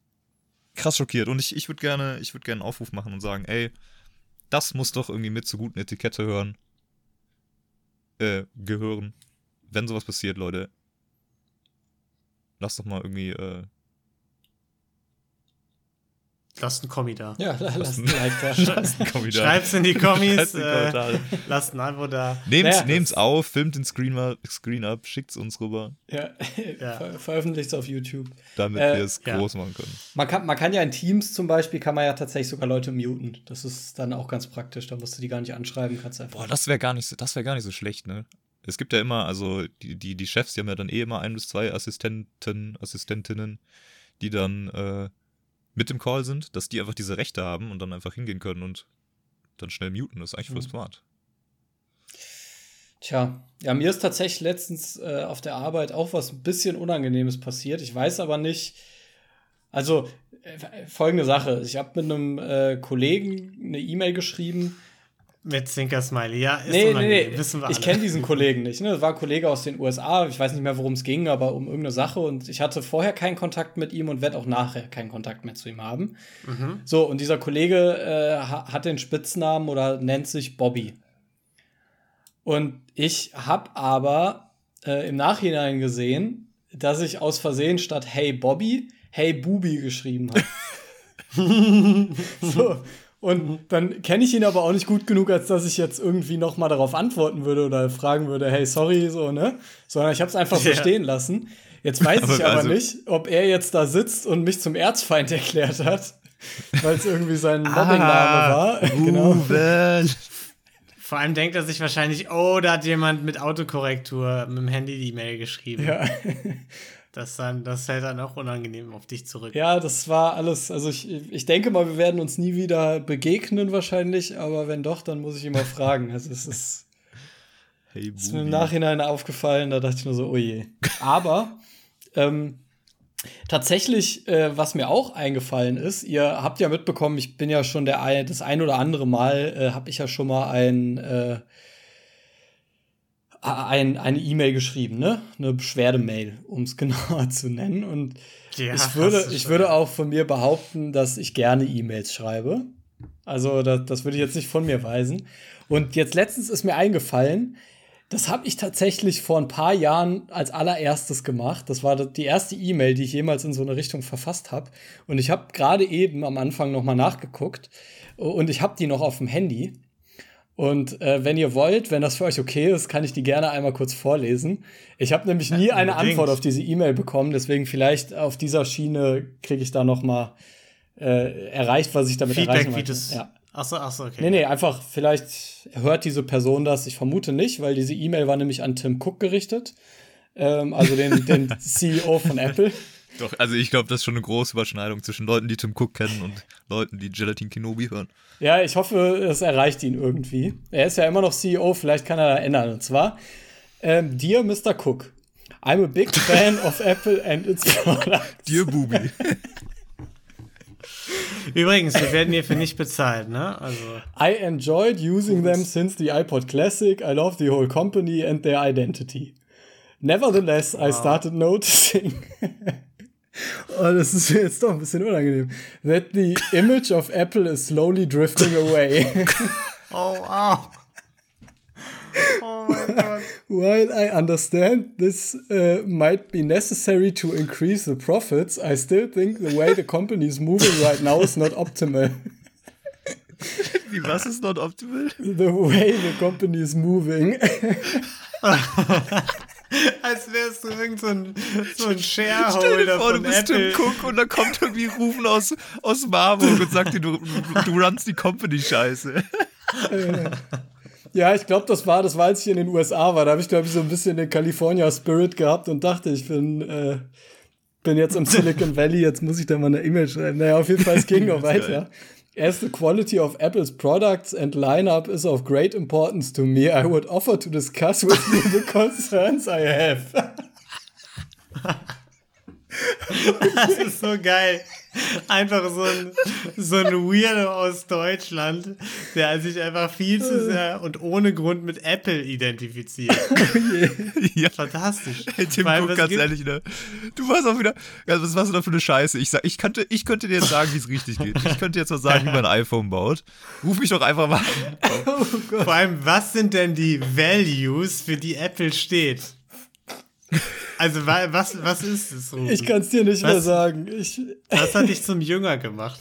krass schockiert. Und ich, ich würde gerne, ich würde gerne einen Aufruf machen und sagen, ey, das muss doch irgendwie mit zur guten Etikette hören. Äh, gehören. Wenn sowas passiert, Leute. Lass doch mal irgendwie, äh, Lasst einen Kommi da. Ja, lasst Lass ein ein- Like da. lasst einen Kommentar. Schreibt's in die Kommis. Schreibt's in die äh, lasst ein Abo da. Nehmt's, Naja, nehmt's auf, filmt den Screen, mal, Screen ab, schickt's uns rüber, Ja, Ja. ver veröffentlicht auf YouTube. damit Äh, wir es ja. groß machen können. Man kann, man kann ja in Teams zum Beispiel, kann man ja tatsächlich sogar Leute muten. Das ist dann auch ganz praktisch. Da musst du die gar nicht anschreiben, kannst einfach. Boah, das wäre gar nicht, das wäre gar nicht so schlecht, ne? Es gibt ja immer, also die, die, die Chefs, die haben ja dann eh immer ein bis zwei Assistenten, Assistentinnen, die dann äh, mit im Call sind, dass die einfach diese Rechte haben und dann einfach hingehen können und dann schnell muten. Das ist eigentlich voll Mhm. smart. Tja, ja, mir ist tatsächlich letztens äh, auf der Arbeit auch was ein bisschen Unangenehmes passiert. Ich weiß aber nicht. Also, äh, folgende Sache. Ich habe mit einem äh, Kollegen eine E-Mail geschrieben. Mit Zwinker-Smiley. Ja, ist Nee, nee, unangenehm. nee. Wissen wir Ich alle. kenne diesen Kollegen nicht. Ne? Das war ein Kollege aus den USA. Ich weiß nicht mehr, worum es ging, aber um irgendeine Sache. Und ich hatte vorher keinen Kontakt mit ihm und werde auch nachher keinen Kontakt mehr zu ihm haben. Mhm. So, und dieser Kollege äh, ha- hat den Spitznamen oder nennt sich Bobby. Und ich habe aber äh, im Nachhinein gesehen, dass ich aus Versehen statt Hey Bobby, Hey Bubi geschrieben habe. so. Und dann kenne ich ihn aber auch nicht gut genug, als dass ich jetzt irgendwie noch mal darauf antworten würde oder fragen würde, hey, sorry, so, ne? Sondern ich habe es einfach so Ja. stehen lassen. Jetzt weiß Aber ich aber also- nicht, ob er jetzt da sitzt und mich zum Erzfeind erklärt hat, weil es irgendwie sein Mobbingname war. genau. Ruben. Vor allem denkt er sich wahrscheinlich, oh, da hat jemand mit Autokorrektur mit dem Handy die Mail geschrieben. Ja. Das, dann, das fällt dann auch unangenehm auf dich zurück. ja, das war alles. Also ich, ich denke mal, wir werden uns nie wieder begegnen wahrscheinlich, aber wenn doch, dann muss ich immer fragen. Also es ist. Hey, ist mir im. Nachhinein aufgefallen, da dachte ich nur so, oh je. Aber ähm, tatsächlich, äh, was mir auch eingefallen ist, ihr habt ja mitbekommen, ich bin ja schon der ein, das ein oder andere Mal, äh, habe ich ja schon mal ein, äh, ein, eine E-Mail geschrieben, ne? Eine Beschwerdemail, um es genauer zu nennen. Und Ja, ich würde, ich würde auch von mir behaupten, dass ich gerne E-Mails schreibe. Also, das, das würde ich jetzt nicht von mir weisen. Und jetzt letztens ist mir eingefallen, das habe ich tatsächlich vor ein paar Jahren als allererstes gemacht. Das war die erste E-Mail, die ich jemals in so eine Richtung verfasst habe. Und ich habe gerade eben am Anfang noch mal nachgeguckt und ich habe die noch auf dem Handy. Und äh, wenn ihr wollt, wenn das für euch okay ist, kann ich die gerne einmal kurz vorlesen. Ich habe nämlich nie eine unbedingt. Antwort auf diese E-Mail bekommen, deswegen vielleicht auf dieser Schiene kriege ich da noch mal äh, erreicht, was ich damit Feedback, erreichen wollte. das. Ja. Achso, achso, okay. Nee, nee, einfach vielleicht hört diese Person das. Ich vermute nicht, weil diese E-Mail war nämlich an Tim Cook gerichtet. Ähm, also den, den CEO von Apple. Doch, also ich glaube, das ist schon eine große Überschneidung zwischen Leuten, die Tim Cook kennen und Leuten, die Gelatin Kenobi hören. Ja, ich hoffe, es erreicht ihn irgendwie. Er ist ja immer noch CEO, vielleicht kann er da ändern. Und zwar, ähm, Dear Mr. Cook, I'm a big fan of Apple and its products. Dir, Bubi. Übrigens, wir werden hierfür nicht bezahlt, ne? Also, I enjoyed using them since the iPod Classic. I love the whole company and their identity. Nevertheless, I started noticing. oh, das ist mir jetzt doch ein bisschen unangenehm. That the image of Apple is slowly drifting away. oh, au. Oh mein Gott. While I understand this uh, might be necessary to increase the profits, I still think the way the company is moving right now is not optimal. Wie, was ist not optimal? The way the company is moving. Als wärst du irgend so ein, so ein Stell dir Shareholder vor, du von bist Apple. Tim Cook und dann kommt irgendwie Rufen aus, aus Marburg und sagt dir, du, du runst die Company-Scheiße. Ja, ich glaube, das war, das war, als ich in den USA war. Da habe ich, glaube ich, so ein bisschen den California Spirit gehabt und dachte, ich bin, äh, bin jetzt im Silicon Valley, jetzt muss ich da mal eine E-Mail schreiben. Naja, auf jeden Fall, es ging noch weiter. As the quality of Apple's products and lineup is of great importance to me, I would offer to discuss with you the concerns I have. Das ist so geil. Einfach so ein, so ein Weirdo aus Deutschland, der sich einfach viel zu sehr und ohne Grund mit Apple identifiziert. ja. Fantastisch. Hey, Tim allem, was ganz gibt- ehrlich, ne? Du warst auch wieder. Ja, was warst du da für eine Scheiße? Ich, sag, ich, könnte, ich könnte dir jetzt sagen, wie es richtig geht. Ich könnte jetzt mal sagen, wie man ein iPhone baut. Ruf mich doch einfach mal an. Vor allem, was sind denn die Values, für die Apple steht? Also, wa- was, was ist es? Ruben? Ich kann es dir nicht mehr Was? sagen. Ich, Was hat dich zum Jünger gemacht?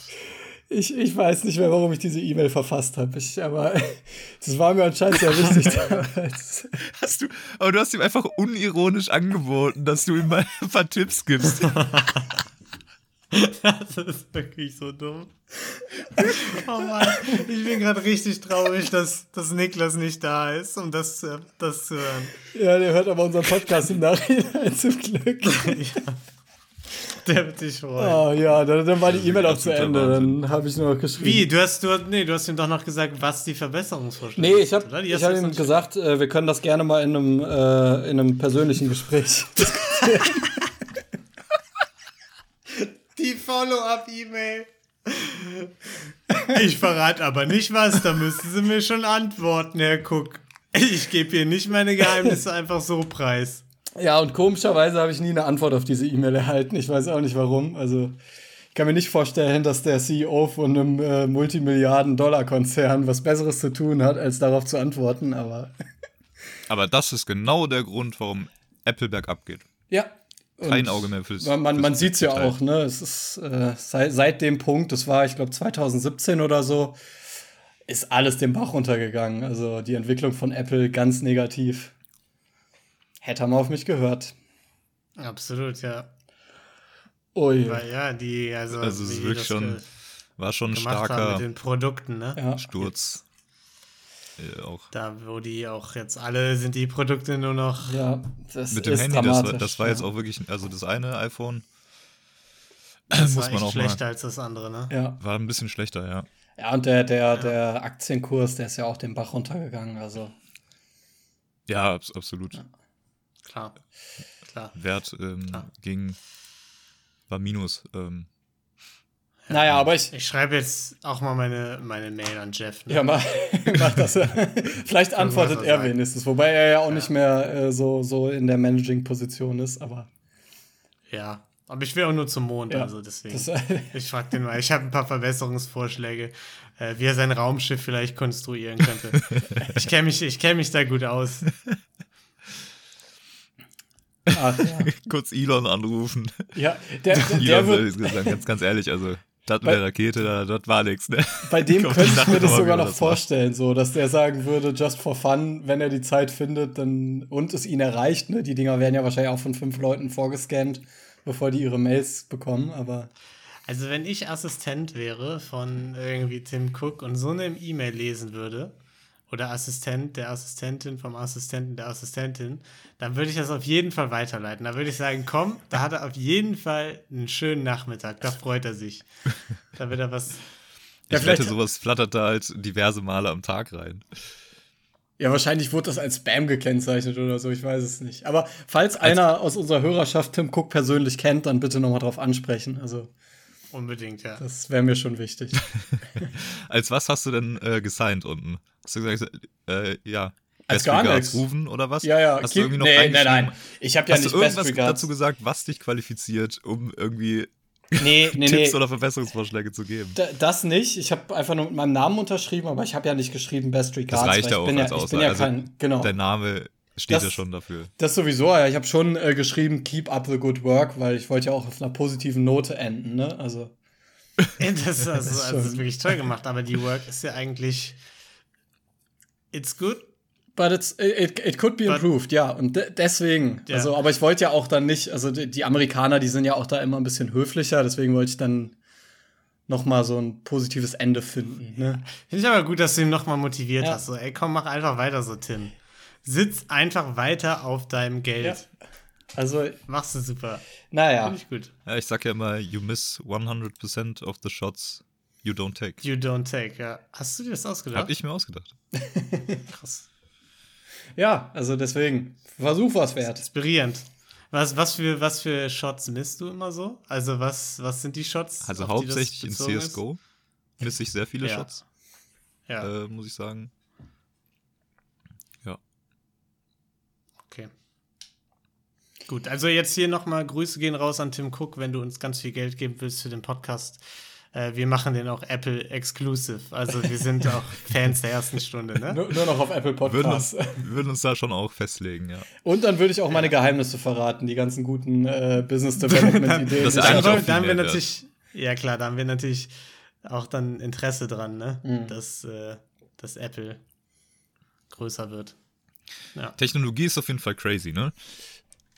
ich, ich weiß nicht mehr, warum ich diese E-Mail verfasst habe. Ich, aber das war mir anscheinend sehr wichtig damals. Hast du, aber du hast ihm einfach unironisch angeboten, dass du ihm mal ein paar Tipps gibst. Das ist wirklich so dumm. Oh Mann, ich bin gerade richtig traurig, dass, dass Niklas nicht da ist, um das, zu- das zu hören. Ja, der hört aber unseren Podcast im Nachhinein zum Glück. Der wird sich freuen. Ah ja, dann, dann war die E-Mail auch zu Ende. Dann habe ich nur noch geschrieben. Wie? Du hast, du, nee, du hast ihm doch noch gesagt, was die Verbesserungsvorschläge Nee, ich sind, habe? Die ich hast hab ihm gesagt, äh, wir können das gerne mal in einem, äh, in einem persönlichen Gespräch. Die Follow-up-E-Mail. Ich verrate aber nicht was, da müssen Sie mir schon antworten, Herr Cook. Ich gebe hier nicht meine Geheimnisse einfach so preis. Ja, und komischerweise habe ich nie eine Antwort auf diese E-Mail erhalten. Ich weiß auch nicht warum. Also, ich kann mir nicht vorstellen, dass der CEO von einem äh, Multimilliarden-Dollar-Konzern was Besseres zu tun hat, als darauf zu antworten. Aber Aber das ist genau der Grund, warum Apple bergab geht. ja. Kein Und Auge mehr fürs. Man, man, man sieht es ja auch, ne? Es ist äh, seit, seit dem Punkt, das war, ich glaube, 2017 oder so, ist alles den Bach runtergegangen. Also die Entwicklung von Apple ganz negativ. Hätte er mal auf mich gehört. Absolut, ja. Ui. Weil, ja, die, also, Also es wie ist wirklich das schon, war schon ein starker mit den Produkten, ne? Ja. Sturz. Äh, auch. Da, wo die auch jetzt alle sind die Produkte nur noch. ja, das Mit dem ist Handy, das war, das war jetzt ja. auch wirklich, also das eine iPhone Das muss war man echt auch schlechter mal, als das andere, ne? Ja. war ein bisschen schlechter, ja. ja, und der, der, der Aktienkurs, der ist ja auch den Bach runtergegangen. Also, Ja, abs absolut. Klar. Klar. Wert ähm, Klar. ging, war Minus. Ähm, naja, aber ich. Ich schreibe jetzt auch mal meine, meine Mail an Jeff. Ne? Ja, mach, mach das. Vielleicht antwortet er wenigstens, wobei er ja auch nicht mehr äh, so, so in der Managing-Position ist, aber. Ja. Aber ich will auch nur zum Mond, Ja, also deswegen. Das, ich frag den mal. Ich habe ein paar Verbesserungsvorschläge, äh, wie er sein Raumschiff vielleicht konstruieren könnte. ich kenne mich, ich kenn mich da gut aus. ach, ja. kurz Elon anrufen. ja, der, der, der Elon wird, ich sagen, ganz, ganz ehrlich, also das mit Bei- der Rakete, da- das war nichts, ne? bei dem könnte ich mir das sogar noch das vorstellen, so, dass der sagen würde, just for fun, wenn er die Zeit findet, dann und es ihn erreicht, ne? Die Dinger werden ja wahrscheinlich auch von fünf Leuten vorgescannt, bevor die ihre Mails bekommen, aber Also, wenn ich Assistent wäre von irgendwie Tim Cook und so eine E-Mail lesen würde, oder Assistent der Assistentin vom Assistenten der Assistentin, dann würde ich das auf jeden Fall weiterleiten. Da würde ich sagen, komm, da hat er auf jeden Fall einen schönen Nachmittag, da freut er sich. Da wird er was. Ja, Ich vielleicht- wette, sowas flattert da halt diverse Male am Tag rein. Ja, wahrscheinlich wurde das als Spam gekennzeichnet oder so, ich weiß es nicht. Aber falls einer aus unserer Hörerschaft Tim Cook persönlich kennt, dann bitte nochmal drauf ansprechen. Also, Unbedingt, ja. das wäre mir schon wichtig. Als was hast du denn äh, gesigned unten? Hast du gesagt, äh, ja, Als Best gar Regards nichts. Rufen oder was? Ja, ja, Hast du irgendwie noch nee, nein, nein. Ich habe ja Hast nicht du irgendwas dazu gesagt, was dich qualifiziert, um irgendwie Nee, nee, nee. Tipps oder Verbesserungsvorschläge zu geben? D- Das nicht. Ich habe einfach nur mit meinem Namen unterschrieben, aber ich habe ja nicht geschrieben Best Das Regards. reicht weil ja ich auch bin als ja, ich Aussage. bin ja also kein, genau. Der Name steht Das- ja schon dafür. Das sowieso, ja. Ich habe schon äh, geschrieben, keep up the good work, weil ich wollte ja auch auf einer positiven Note enden, ne? Also, Das ist, also, ist also, das ist schon- wirklich toll gemacht, aber die Work ist ja eigentlich. It's good. but it's, it, it could be But- improved, ja. Und de deswegen, Ja. also, aber ich wollte ja auch dann nicht, also die, die Amerikaner, die sind ja auch da immer ein bisschen höflicher, deswegen wollte ich dann noch mal so ein positives Ende finden, ne? Finde ich aber gut, dass du ihn nochmal motiviert Ja. hast. So, ey, komm, mach einfach weiter so, Tim. Sitz einfach weiter auf deinem Geld. Ja. Also, Machst du super. naja. Finde ich gut. Ja, ich sag ja immer, you miss 100% of the shots you don't take. You don't take, ja. Hast du dir das ausgedacht? Hab ich mir ausgedacht. Krass. Ja, also deswegen, Versuch was wert. Inspirierend. Was, was, für, was für Shots misst du immer so? Also was, was sind die Shots? Also auf die das hauptsächlich in bezogen ist? CSGO misse ich sehr viele Ja. Shots, Ja, äh, muss ich sagen. Ja. okay. Gut, also jetzt hier nochmal Grüße gehen raus an Tim Cook, wenn du uns ganz viel Geld geben willst für den Podcast. Äh, wir machen den auch Apple Exclusive. Also wir sind auch Fans der ersten Stunde, ne? Nur, nur noch auf Apple Würden uns, Podcasts. würden uns da schon auch festlegen, ja. Und dann würde ich auch meine Geheimnisse verraten, die ganzen guten äh, Business Development Ideen. Das die ist ich eigentlich auch viel da haben wir natürlich, ja klar, da haben wir natürlich auch dann Interesse dran, ne? Mhm. Dass, äh, dass Apple größer wird. Ja. Technologie ist auf jeden Fall crazy, ne?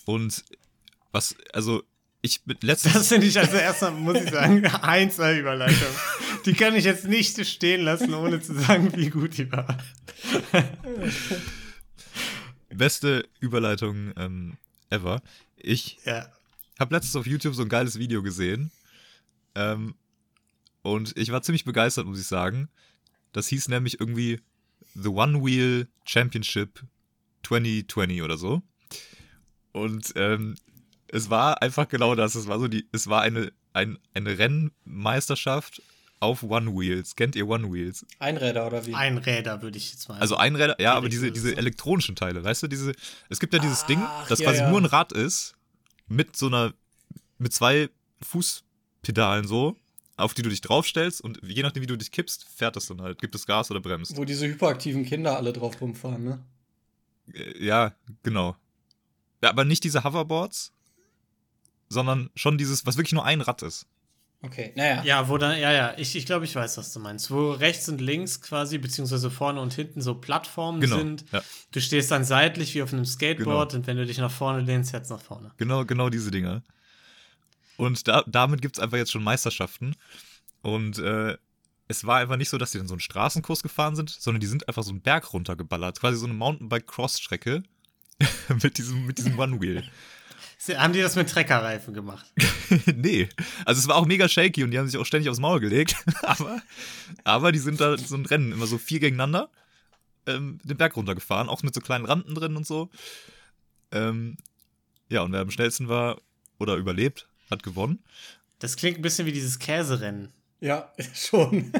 Und was, also, ich bin letztens. Das finde ich also erstmal, muss ich sagen, eins Überleitung. Die kann ich jetzt nicht stehen lassen, ohne zu sagen, wie gut die war. beste Überleitung ähm, ever. Ich Ja. habe letztens auf YouTube so ein geiles Video gesehen. Ähm, und ich war ziemlich begeistert, muss ich sagen. Das hieß nämlich irgendwie The One Wheel Championship 2020 oder so. Und ähm, es war einfach genau das. Es war so die, es war eine, ein, eine Rennmeisterschaft auf One Wheels. Kennt ihr One Wheels? Einräder oder wie? Einräder würde ich jetzt mal. Also Einräder, ja, aber diese, diese elektronischen Teile, weißt du, diese, es gibt ja dieses Ding, Ach, das ja, quasi ja. nur ein Rad ist, mit so einer, mit zwei Fußpedalen so, auf die du dich draufstellst und je nachdem, wie du dich kippst, fährt das dann halt, gibt es Gas oder bremst. Wo diese hyperaktiven Kinder alle drauf rumfahren, ne? Äh, Ja, genau. Ja, aber nicht diese Hoverboards, sondern schon dieses, was wirklich nur ein Rad ist. Okay, naja. ja, wo dann, ja, ja, ich, ich glaube, ich weiß, was du meinst. Wo rechts und links quasi, beziehungsweise vorne und hinten so Plattformen Genau. sind. Ja, Du stehst dann seitlich wie auf einem Skateboard Genau. und wenn du dich nach vorne lehnst, jetzt nach vorne. genau, genau diese Dinger. Und da, damit gibt es einfach jetzt schon Meisterschaften. Und äh, es war einfach nicht so, dass die dann so einen Straßenkurs gefahren sind, sondern die sind einfach so einen Berg runtergeballert. Quasi so eine Mountainbike-Cross-Strecke mit diesem, mit diesem One-Wheel. Haben die das mit Treckerreifen gemacht? nee. Also es war auch mega shaky und die haben sich auch ständig aufs Maul gelegt. aber, aber die sind da so ein Rennen, immer so vier gegeneinander, ähm, den Berg runtergefahren, auch mit so kleinen Randen drin und so. Ähm, ja, und wer am schnellsten war oder überlebt, hat gewonnen. Das klingt ein bisschen wie dieses Käserennen, Ja, schon.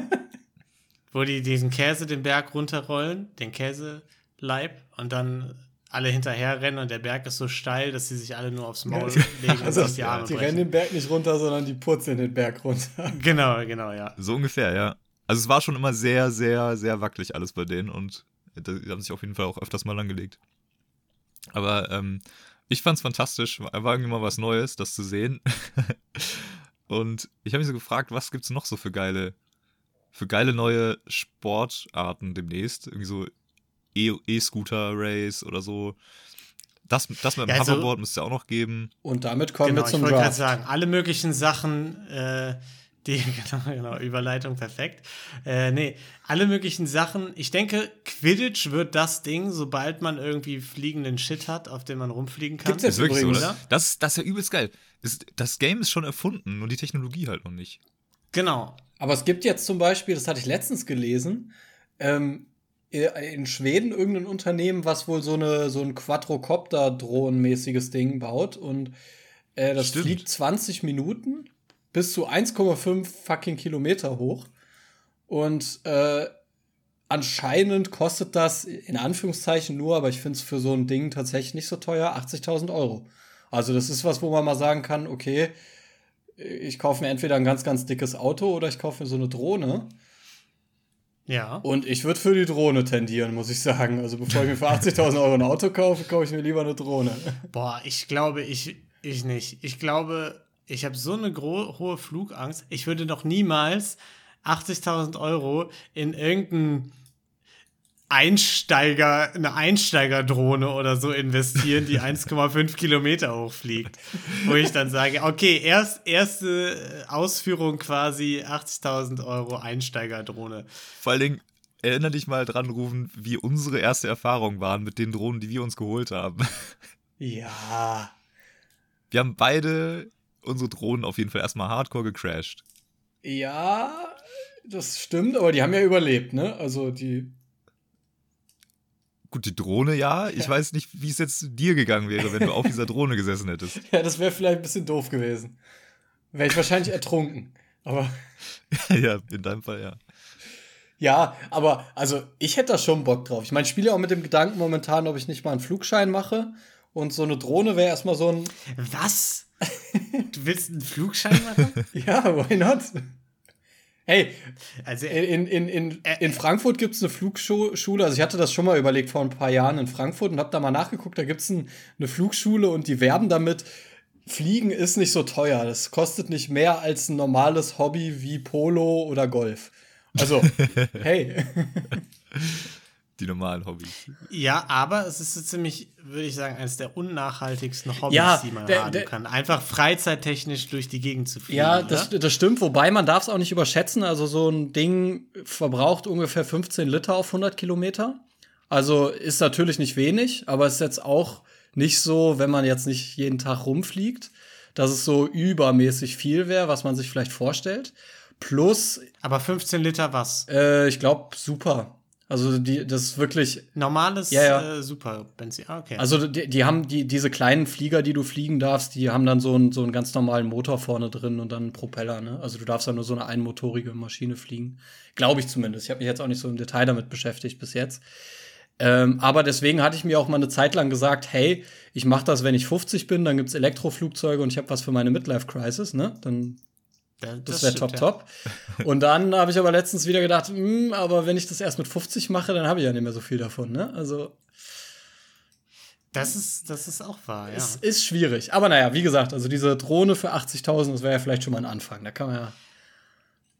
wo die diesen Käse den Berg runterrollen, den Käseleib, und dann alle hinterher rennen und der Berg ist so steil, dass sie sich alle nur aufs Maul legen und Also, sich die Arme die rennen den Berg nicht runter, sondern die purzeln den Berg runter. Genau, genau, ja. So ungefähr, ja. Also es war schon immer sehr, sehr, sehr wackelig alles bei denen und die haben sich auf jeden Fall auch öfters mal angelegt. Aber ähm, ich fand's fantastisch, war war irgendwie mal was Neues, das zu sehen. und ich habe mich so gefragt, was gibt's noch so für geile, für geile neue Sportarten demnächst? Irgendwie so E-Scooter-Race oder so. Das, das mit dem Ja, also- Hoverboard müsste es auch noch geben. Und damit kommen genau, wir ich zum wollte gerade Draft. sagen, alle möglichen Sachen, äh, die, genau, genau, Überleitung perfekt. Äh, nee, alle möglichen Sachen. Ich denke, Quidditch wird das Ding, sobald man irgendwie fliegenden Shit hat, auf dem man rumfliegen kann. Gibt's jetzt Ist wirklich so, oder? Das, das ist ja übelst geil. Ist, das Game ist schon erfunden, nur die Technologie halt noch nicht. Genau. Aber es gibt jetzt zum Beispiel, das hatte ich letztens gelesen, ähm, in Schweden irgendein Unternehmen, was wohl so eine so ein Quadrocopter-Drohnen-mäßiges Ding baut und äh, das Stimmt. fliegt 20 Minuten bis zu 1,5 fucking Kilometer hoch und äh, anscheinend kostet das in Anführungszeichen nur, aber ich finde es für so ein Ding tatsächlich nicht so teuer, 80.000 Euro. Also das ist was, wo man mal sagen kann, okay, ich kaufe mir entweder ein ganz, ganz dickes Auto oder ich kaufe mir so eine Drohne. Ja. Und ich würde für die Drohne tendieren, muss ich sagen. Also bevor ich mir für 80.000 Euro ein Auto kaufe, kaufe ich mir lieber eine Drohne. Boah, ich glaube, ich, ich nicht. Ich glaube, ich habe so eine hohe Flugangst. Ich würde noch niemals 80.000 Euro in irgendein Einsteiger, eine Einsteigerdrohne oder so investieren, die 1,5 Kilometer hochfliegt. Wo ich dann sage, okay, erst, erste Ausführung quasi 80.000 Euro Einsteigerdrohne. Vor allen Dingen, erinnere dich mal dran, Rufen, wie unsere erste Erfahrungen waren mit den Drohnen, die wir uns geholt haben. Ja. Wir haben beide unsere Drohnen auf jeden Fall erstmal hardcore gecrashed. Ja, das stimmt, aber die haben ja überlebt, ne? Also die. Gut, die Drohne ja. Ich weiß nicht, wie es jetzt dir gegangen wäre, wenn du auf dieser Drohne gesessen hättest. Ja, das wäre vielleicht ein bisschen doof gewesen. Wäre ich wahrscheinlich ertrunken. Aber ja, in deinem Fall ja. ja, aber also ich hätte da schon Bock drauf. Ich meine, ich spiele auch mit dem Gedanken momentan, ob ich nicht mal einen Flugschein mache. Und so eine Drohne wäre erstmal so ein, Was? Du willst einen Flugschein machen? ja, why not? Hey, Also, in, in, in, in Frankfurt gibt es eine Flugschule. Also ich hatte das schon mal überlegt vor ein paar Jahren in Frankfurt und habe da mal nachgeguckt. Da gibt es ein, eine Flugschule und die werben damit, Fliegen ist nicht so teuer. Das kostet nicht mehr als ein normales Hobby wie Polo oder Golf. Also, hey. Die normalen Hobbys. ja, aber es ist so ziemlich, würde ich sagen, eines der unnachhaltigsten Hobbys, Ja, die man der- haben der- kann. Einfach freizeittechnisch durch die Gegend zu fliegen. Ja, das, das stimmt, wobei man darf es auch nicht überschätzen. Also so ein Ding verbraucht ungefähr 15 Liter auf 100 Kilometer. Also ist natürlich nicht wenig, aber ist jetzt auch nicht so, wenn man jetzt nicht jeden Tag rumfliegt, dass es so übermäßig viel wäre, was man sich vielleicht vorstellt. Plus, Aber 15 Liter was? äh, ich glaube, super. Also die, das ist wirklich Normales Ja, ja. Äh, Super Benzin. Ah, okay. Also die, die haben die, diese kleinen Flieger, die du fliegen darfst, die haben dann so einen, so einen ganz normalen Motor vorne drin und dann einen Propeller. Ne? Also du darfst dann nur so eine einmotorige Maschine fliegen. Glaube ich zumindest. Ich habe mich jetzt auch nicht so im Detail damit beschäftigt bis jetzt. Ähm, aber deswegen hatte ich mir auch mal eine Zeit lang gesagt, hey, ich mache das, wenn ich 50 bin, dann gibt's Elektroflugzeuge und ich habe was für meine Midlife-Crisis, ne? Dann Ja, das wäre top, ja. top. Und dann habe ich aber letztens wieder gedacht, hm, aber wenn ich das erst mit 50 mache, dann habe ich ja nicht mehr so viel davon, ne? Also Das ist, das ist auch wahr, ja. Es ist schwierig. Aber naja, wie gesagt, also diese Drohne für 80.000, das wäre ja vielleicht schon mal ein Anfang. Da kann man ja.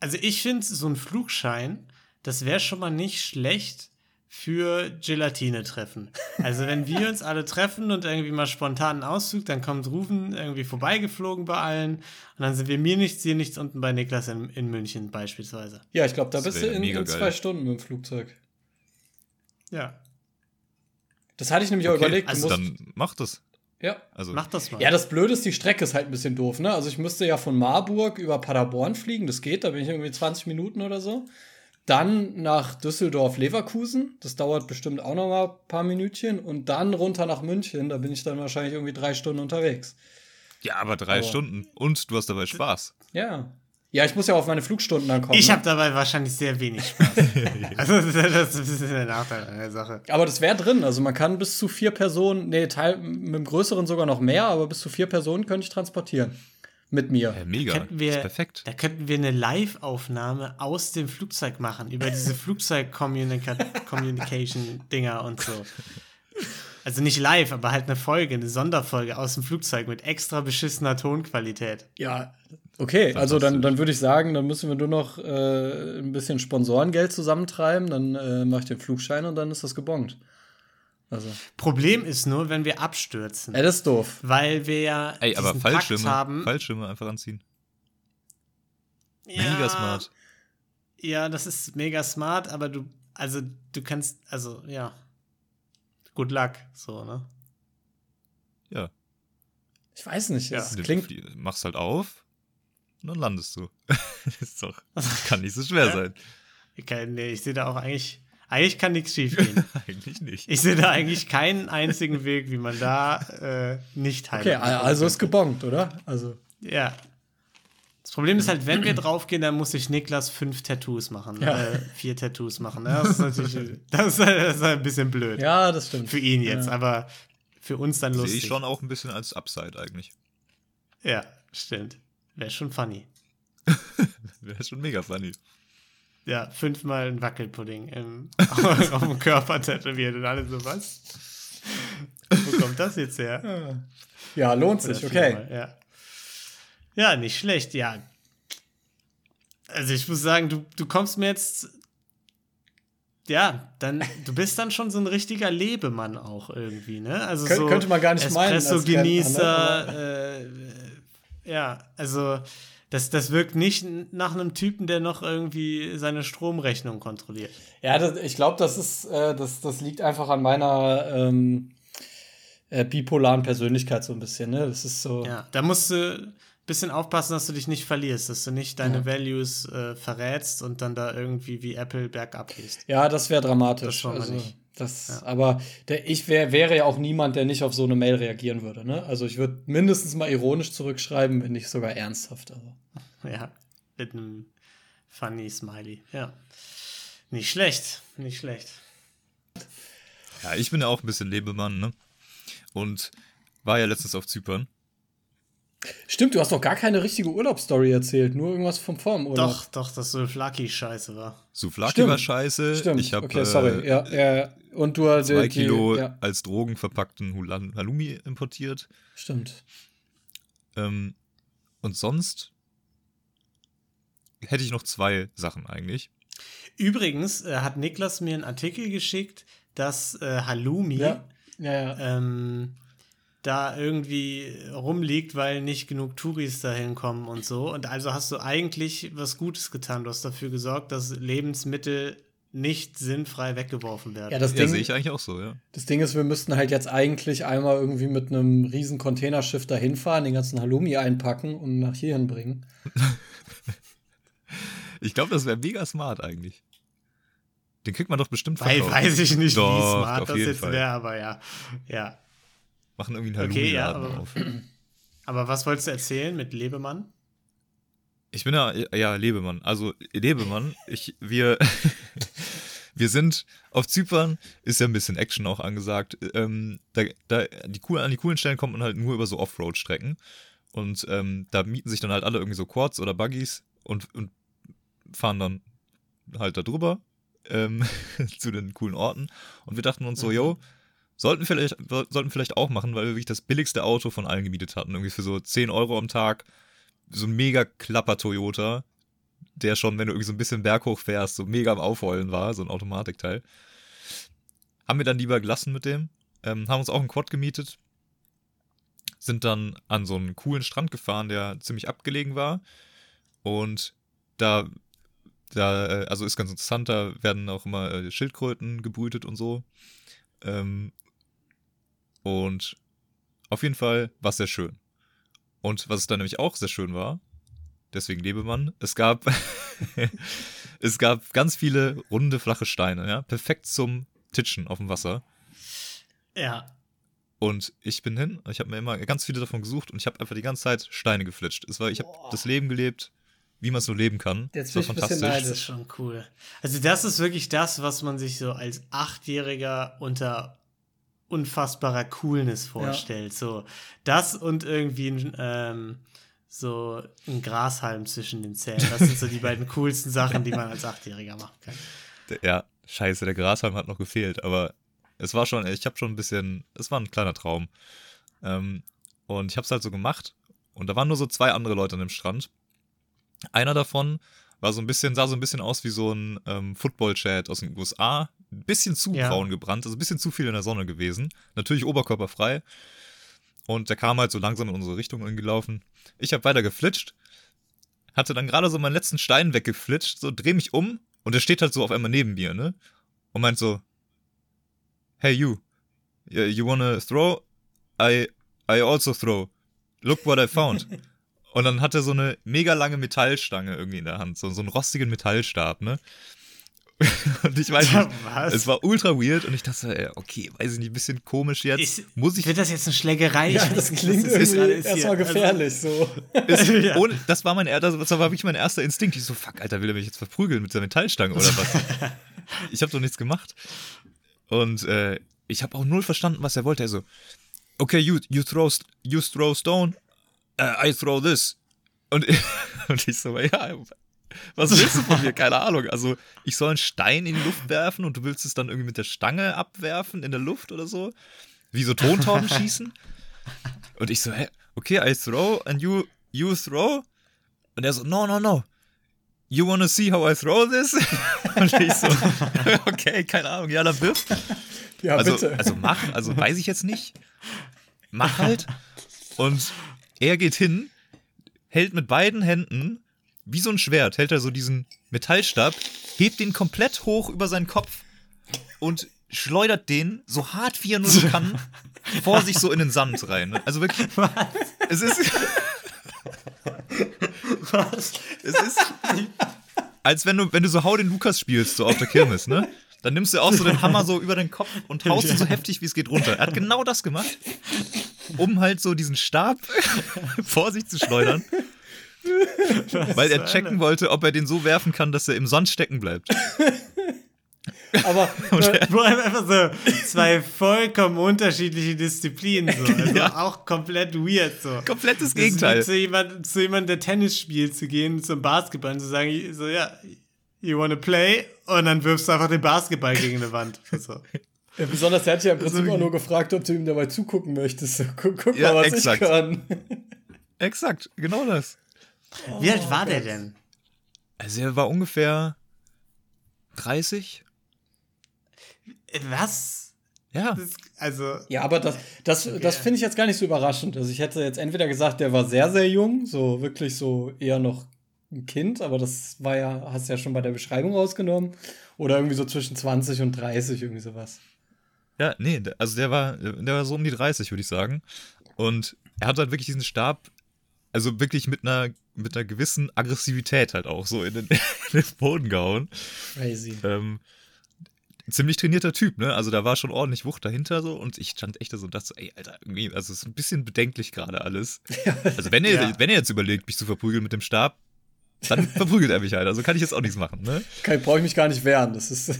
Also ich finde, so ein Flugschein, das wäre schon mal nicht schlecht für Gelatine-Treffen. Also wenn wir uns alle treffen und irgendwie mal spontan einen Auszug, dann kommt Rufen irgendwie vorbeigeflogen bei allen und dann sind wir mir nichts, dir nichts unten bei Niklas in, in München beispielsweise. Ja, ich glaube, da Das bist du in, in zwei Stunden mit dem Flugzeug. Ja, Das hatte ich nämlich auch Okay, überlegt. Du also Dann mach das. ja. Also, mach das mal. ja, das Blöde ist, die Strecke ist halt ein bisschen doof, ne? Also ich müsste ja von Marburg über Paderborn fliegen, das geht, da bin ich irgendwie 20 Minuten oder so. Dann nach Düsseldorf-Leverkusen, das dauert bestimmt auch noch mal ein paar Minütchen. Und dann runter nach München, da bin ich dann wahrscheinlich irgendwie drei Stunden unterwegs. ja, aber drei Aber- Stunden. Und du hast dabei Spaß. Ja. Ja, ich muss ja auf meine Flugstunden dann kommen. ich ne? habe dabei wahrscheinlich sehr wenig Spaß. also das ist- das ist ein bisschen der Nachteil an der Sache. Aber das wäre drin. Also man kann bis zu vier Personen, nee, Teil, mit dem größeren sogar noch mehr, aber bis zu vier Personen könnte ich transportieren. Mit mir. Ja, mega. Wir, ist perfekt. Da könnten wir eine Live-Aufnahme aus dem Flugzeug machen, über diese Flugzeug-Communication-Dinger und so. Also nicht live, aber halt eine Folge, eine Sonderfolge aus dem Flugzeug mit extra beschissener Tonqualität. Ja, okay. Also dann, dann würde ich sagen, dann müssen wir nur noch äh, ein bisschen Sponsorengeld zusammentreiben. Dann äh, mache ich den Flugschein und dann ist das gebongt. Also, Problem ist nur, wenn wir abstürzen. ey, das ist doof. weil wir ja Ey, aber Fallschirme, haben. Fallschirme einfach anziehen. ja, Mega smart. Ja, das ist mega smart, aber du, also du kannst, also ja, good luck, so, ne? Ja. Ich weiß nicht. Ja. Es Du klingt. machst halt auf und dann landest du. das ist doch, kann nicht so schwer Ja. sein. Ich, kann, nee, ich sehe da auch eigentlich, eigentlich kann nichts schief gehen. Eigentlich nicht. Ich sehe da eigentlich keinen einzigen Weg, wie man da äh, nicht Okay, heiraten also ist gebongt, oder? Also. Ja. Das Problem ist halt, wenn wir draufgehen, dann muss sich Niklas fünf Tattoos machen. Ja. Äh, vier Tattoos machen. ne? Das ist natürlich das ist, das ist ein bisschen blöd. Ja, das stimmt. Für ihn jetzt, Ja. aber für uns dann Sehe lustig. ich schon auch ein bisschen als Upside eigentlich. Ja, stimmt. Wäre schon funny. Wäre schon mega funny. Ja, fünfmal ein Wackelpudding im, auf dem Körper tätowiert und alle so, was? Wo kommt das jetzt her? Ja, lohnt Oder sich, okay. Ja. ja, nicht schlecht, ja. Also ich muss sagen, du, du kommst mir jetzt. Ja, dann, du bist dann schon so ein richtiger Lebemann auch irgendwie, ne? Also Kön- so könnte man gar nicht meinen als Espresso-Genießer, äh, ja, also das, das wirkt nicht nach einem Typen, der noch irgendwie seine Stromrechnung kontrolliert. Ja, das, ich glaube, das ist, äh, das, das liegt einfach an meiner ähm, äh, bipolaren Persönlichkeit so ein bisschen, ne? Das ist so. Ja, da musst du ein bisschen aufpassen, dass du dich nicht verlierst, dass du nicht deine Ja. Values äh, verrätst und dann da irgendwie wie Apple bergab gehst. Ja, das wäre Das dramatisch. wollen wir also, nicht. Das, Aber der, ich wär, wäre ja auch niemand, der nicht auf so eine Mail reagieren würde. Ne? Also ich würde mindestens mal ironisch zurückschreiben, wenn nicht sogar ernsthaft. Also. Ja, mit einem funny Smiley. Ja. Nicht schlecht, nicht schlecht. Ja, ich bin ja auch ein bisschen Lebemann, ne? Und war ja letztens auf Zypern. Stimmt, du hast doch gar keine richtige Urlaubsstory erzählt, nur irgendwas vom Formurlaub. Doch, doch, dass so Flaky scheiße war. Souflaki Stimmt. war scheiße. Stimmt. Ich habe okay, sorry. Ja, ja. Und du hast zwei die- Kilo Ja, als Drogen verpackten Halloumi importiert. stimmt. Ähm, und sonst hätte ich noch zwei Sachen eigentlich. Übrigens äh, hat Niklas mir einen Artikel geschickt, dass äh, Halloumi Ja, ja, ja. ähm, da irgendwie rumliegt, weil nicht genug Touris dahin kommen und so. Und also hast du eigentlich was Gutes getan. Du hast dafür gesorgt, dass Lebensmittel nicht sinnfrei weggeworfen werden. ja, das Ja, sehe ich eigentlich auch so, ja. Das Ding ist, wir müssten halt jetzt eigentlich einmal irgendwie mit einem riesen Containerschiff dahin fahren, den ganzen Halloumi einpacken und nach hierhin bringen. Ich glaube, das wäre mega smart eigentlich. Den kriegt man doch bestimmt weil verkauft. weiß ich nicht, wie Doch, smart auf das jetzt wäre, aber ja. Ja. Machen irgendwie einen Okay, ja, aber- auf. Aber was wolltest du erzählen mit Lebemann? Ich bin ja, ja, Lebemann. Also, Lebemann, ich, wir, wir sind auf Zypern, ist ja ein bisschen Action auch angesagt. Ähm, da, da, die an die coolen Stellen kommt man halt nur über so Offroad-Strecken. Und ähm, da mieten sich dann halt alle irgendwie so Quads oder Buggies und, und fahren dann halt da drüber ähm, zu den coolen Orten. Und wir dachten uns so, yo, sollten vielleicht, sollten vielleicht auch machen, weil wir wirklich das billigste Auto von allen gemietet hatten. Irgendwie für so 10 Euro am Tag. So ein mega klapper Toyota, der schon, wenn du irgendwie so ein bisschen berghoch fährst, so mega am Aufheulen war, so ein Automatikteil. Haben wir dann lieber gelassen mit dem. Ähm, haben uns auch einen Quad gemietet. Sind dann an so einen coolen Strand gefahren, der ziemlich abgelegen war. Und da, da, äh, also ist ganz interessant, da werden auch immer äh, Schildkröten gebrütet und so. Ähm, und auf jeden Fall war es sehr schön. Und was dann nämlich auch sehr schön war, deswegen Lebemann, es gab, es gab ganz viele runde, flache Steine, ja, perfekt zum Titschen auf dem Wasser. Ja. Und ich bin hin, ich habe mir immer ganz viele davon gesucht und ich habe einfach die ganze Zeit Steine geflitscht. Es war, ich habe das Leben gelebt, wie man es nur leben kann. Jetzt das war bin ich ein bisschen fantastisch. Das ist schon cool. Also, das ist wirklich das, was man sich so als Achtjähriger unter unfassbarer Coolness vorstellt. So, das und irgendwie ein, ähm, so ein Grashalm zwischen den Zähnen. Das sind so die beiden coolsten Sachen, die man als Achtjähriger machen kann. Ja, scheiße, der Grashalm hat noch gefehlt, aber es war schon, ich habe schon ein bisschen, es war ein kleiner Traum. Ähm, und ich habe es halt so gemacht und da waren nur so zwei andere Leute an dem Strand. Einer davon war so ein bisschen, sah so ein bisschen aus wie so ein ähm, Football-Chat aus den USA. Ein bisschen zu Ja. braun gebrannt, also ein bisschen zu viel in der Sonne gewesen. Natürlich oberkörperfrei. Und der kam halt so langsam in unsere Richtung gelaufen. Ich habe weiter geflitscht, hatte dann gerade so meinen letzten Stein weggeflitscht, so dreh mich um und der steht halt so auf einmal neben mir, ne? Und meint so, hey you, you you wanna throw? I, I also throw. Look what I found. Und dann hat er so eine mega lange Metallstange irgendwie in der Hand, so, so einen rostigen Metallstab, ne? Und ich weiß nicht, Was? es war ultra weird und ich dachte, ey, okay, weiß ich nicht, ein bisschen komisch jetzt. Ist- Muss ich Wird das jetzt eine Schlägerei? Ja, Ich das klingt irgendwie ist hier. erstmal gefährlich. So. Es, Ja. ohne, das war mein das war wirklich mein erster Instinkt. Ich so, fuck, Alter, will er mich jetzt verprügeln mit der Metallstange oder was? ich habe doch nichts gemacht. Und äh, ich habe auch null verstanden, was er wollte. Er so, okay, you, you, throw, you throw stone, uh, I throw this. Und, und ich so, ja, was willst du von mir? Keine Ahnung. Also, ich soll einen Stein in die Luft werfen und du willst es dann irgendwie mit der Stange abwerfen in der Luft oder so? Wie so Tontauben schießen? Und ich so, hä? Okay, I throw and you, you throw? Und er so, no, no, no. You wanna see how I throw this? Und ich so, okay, keine Ahnung, ja, dann wirf. Ja, Also, bitte. also mach, also weiß ich jetzt nicht. Mach halt. Und er geht hin, hält mit beiden Händen, wie so ein Schwert, hält er so diesen Metallstab, hebt den komplett hoch über seinen Kopf und schleudert den so hart wie er nur so kann vor sich so in den Sand rein. Also wirklich, es ist, Was? es ist, als wenn du, wenn du so Hau den Lukas spielst, so auf der Kirmes, ne? Dann nimmst du auch so den Hammer so über den Kopf und haust ihn so heftig, wie es geht, runter. Er hat genau das gemacht, um halt so diesen Stab vor sich zu schleudern. Weil er checken wollte, ob er den so werfen kann, dass er im Sand stecken bleibt. Aber äh, Vor allem einfach so zwei vollkommen unterschiedliche Disziplinen. So. Also Ja. auch komplett weird. So. Komplettes Gegenteil. Zu jemandem, zu jemandem, der Tennis spielt, zu gehen, zum Basketball und zu sagen, so, ja, you wanna play? Und dann wirfst du einfach den Basketball gegen eine Wand. So. ja, besonders, er hat ja im Prinzip auch nur gefragt, ob du ihm dabei zugucken möchtest. Guck, guck Ja, mal, was exakt. ich kann. Exakt, genau das. Wie alt war der denn? Also er war ungefähr 30. Äh, Was? Ja. Das, also, Ja, aber das, das, das finde ich jetzt gar nicht so überraschend. Also ich hätte jetzt entweder gesagt, der war sehr, sehr jung, so wirklich so eher noch ein Kind, aber das war ja, hast du ja schon bei der Beschreibung rausgenommen. Oder irgendwie so zwischen 20 und 30, irgendwie sowas. Ja, nee, der- also der war, der war so um die 30, würde ich sagen. Und er hat halt wirklich diesen Stab, also wirklich mit einer, mit einer gewissen Aggressivität halt auch so in den, in den Boden gehauen. Crazy. Ähm, ziemlich trainierter Typ, ne? Also da war schon ordentlich Wucht dahinter so und ich stand echt da so und dachte so, ey, Alter, irgendwie, also es ist ein bisschen bedenklich gerade alles. Also wenn er, Ja. wenn er jetzt überlegt, mich zu verprügeln mit dem Stab, dann verprügelt er mich halt. Also kann ich jetzt auch nichts machen, ne? Brauche ich mich gar nicht wehren. Das ist.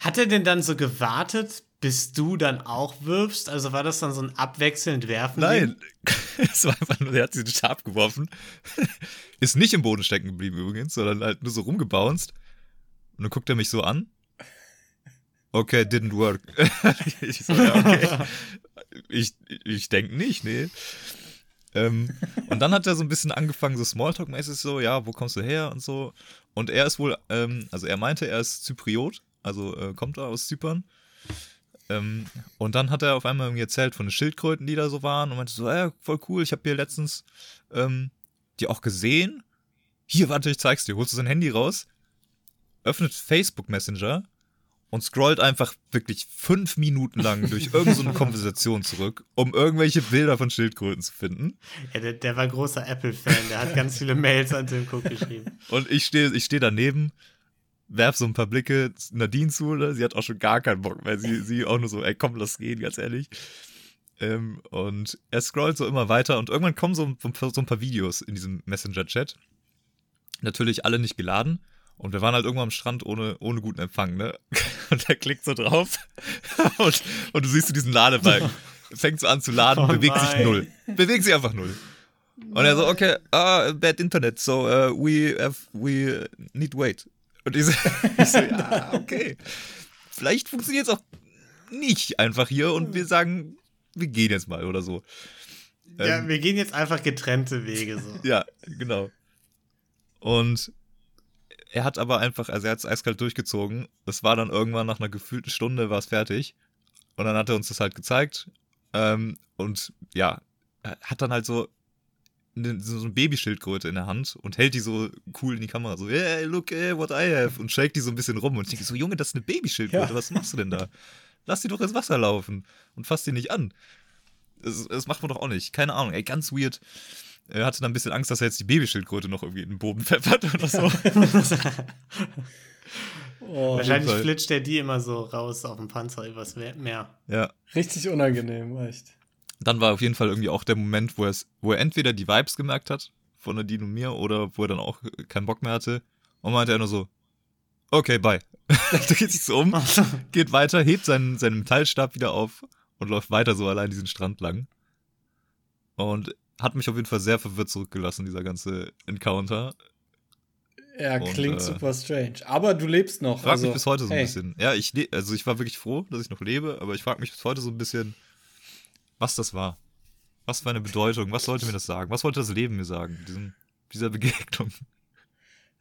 hat er denn dann so gewartet, bis du dann auch wirfst? Also war das dann so ein abwechselnd Werfen? Nein, es war einfach nur, er hat diesen Stab geworfen. Ist nicht im Boden stecken geblieben übrigens, sondern halt nur so rumgebounced. Und dann guckt er mich so an. Okay, didn't work. ich so, ja, okay. Ich, ich denke nicht, nee. Ähm, und dann hat er so ein bisschen angefangen, so Smalltalk-mäßig so, ja, wo kommst du her und so. Und er ist wohl, ähm, also er meinte, er ist Zypriot, also äh, kommt er aus Zypern. Ähm, und dann hat er auf einmal mir erzählt von den Schildkröten, die da so waren und meinte so, ja, voll cool, ich habe hier letztens ähm, die auch gesehen. Hier, warte, ich zeig's dir. Holst du sein Handy raus, öffnet Facebook Messenger und scrollt einfach wirklich fünf Minuten lang durch irgendeine so eine Konversation zurück, um irgendwelche Bilder von Schildkröten zu finden. Ja, der, der war großer Apple-Fan, der hat ganz viele Mails an Tim Cook geschrieben. Und ich stehe ich steh daneben, werf so ein paar Blicke Nadine zu, oder? sie hat auch schon gar keinen Bock, weil sie, sie auch nur so, ey, komm, lass gehen, ganz ehrlich. Ähm, und er scrollt so immer weiter und irgendwann kommen so, ein- so ein paar Videos in diesem Messenger-Chat. Natürlich alle nicht geladen. Und wir waren halt irgendwann am Strand ohne, ohne guten Empfang, ne? Und er klickt so drauf und, und du siehst so diesen Ladebalken. Fängt so an zu laden, Oh bewegt sich nein. null. Bewegt sich einfach null. Und er so, okay, ah, bad Internet, so uh, we have, we need wait. Und ich so, ich so ja, okay. Vielleicht funktioniert es auch nicht einfach hier und wir sagen, wir gehen jetzt mal oder so. Ja, Ähm, wir gehen jetzt einfach getrennte Wege so. ja, genau. Und er hat aber einfach, also er hat es eiskalt durchgezogen. Es war dann irgendwann nach einer gefühlten Stunde war es fertig. Und dann hat er uns das halt gezeigt. Ähm, und ja, er hat dann halt so, so eine Babyschildkröte in der Hand und hält die so cool in die Kamera. So, hey, look eh, what I have. Und shake die so ein bisschen rum. Und ich denke so, Junge, das ist eine Babyschildkröte. Ja. Was machst du denn da? Lass die doch ins Wasser laufen und fass die nicht an. Das, das macht man doch auch nicht. Keine Ahnung, ey, ganz weird. Er hatte dann ein bisschen Angst, dass er jetzt die Babyschildkröte noch irgendwie in den Boden pfeffert oder so. Oh, Wahrscheinlich flitscht er die immer so raus auf dem Panzer übers Meer. ja. richtig unangenehm, echt. Dann war auf jeden Fall irgendwie auch der Moment, wo, wo er entweder die Vibes gemerkt hat von Nadine und mir oder wo er dann auch keinen Bock mehr hatte. Und meinte er nur so, okay, bye. da dreht sich so um, geht weiter, hebt seinen, seinen Metallstab wieder auf und läuft weiter so allein diesen Strand lang. Und hat mich auf jeden Fall sehr verwirrt zurückgelassen, dieser ganze Encounter. Er Und, klingt äh, super strange. Aber du lebst noch. Ich frage also, mich bis heute so ein hey, bisschen. Ja, ich also ich war wirklich froh, dass ich noch lebe, aber ich frage mich bis heute so ein bisschen, was das war. Was für eine Bedeutung, was sollte mir das sagen? Was wollte das Leben mir sagen, diesen, dieser Begegnung?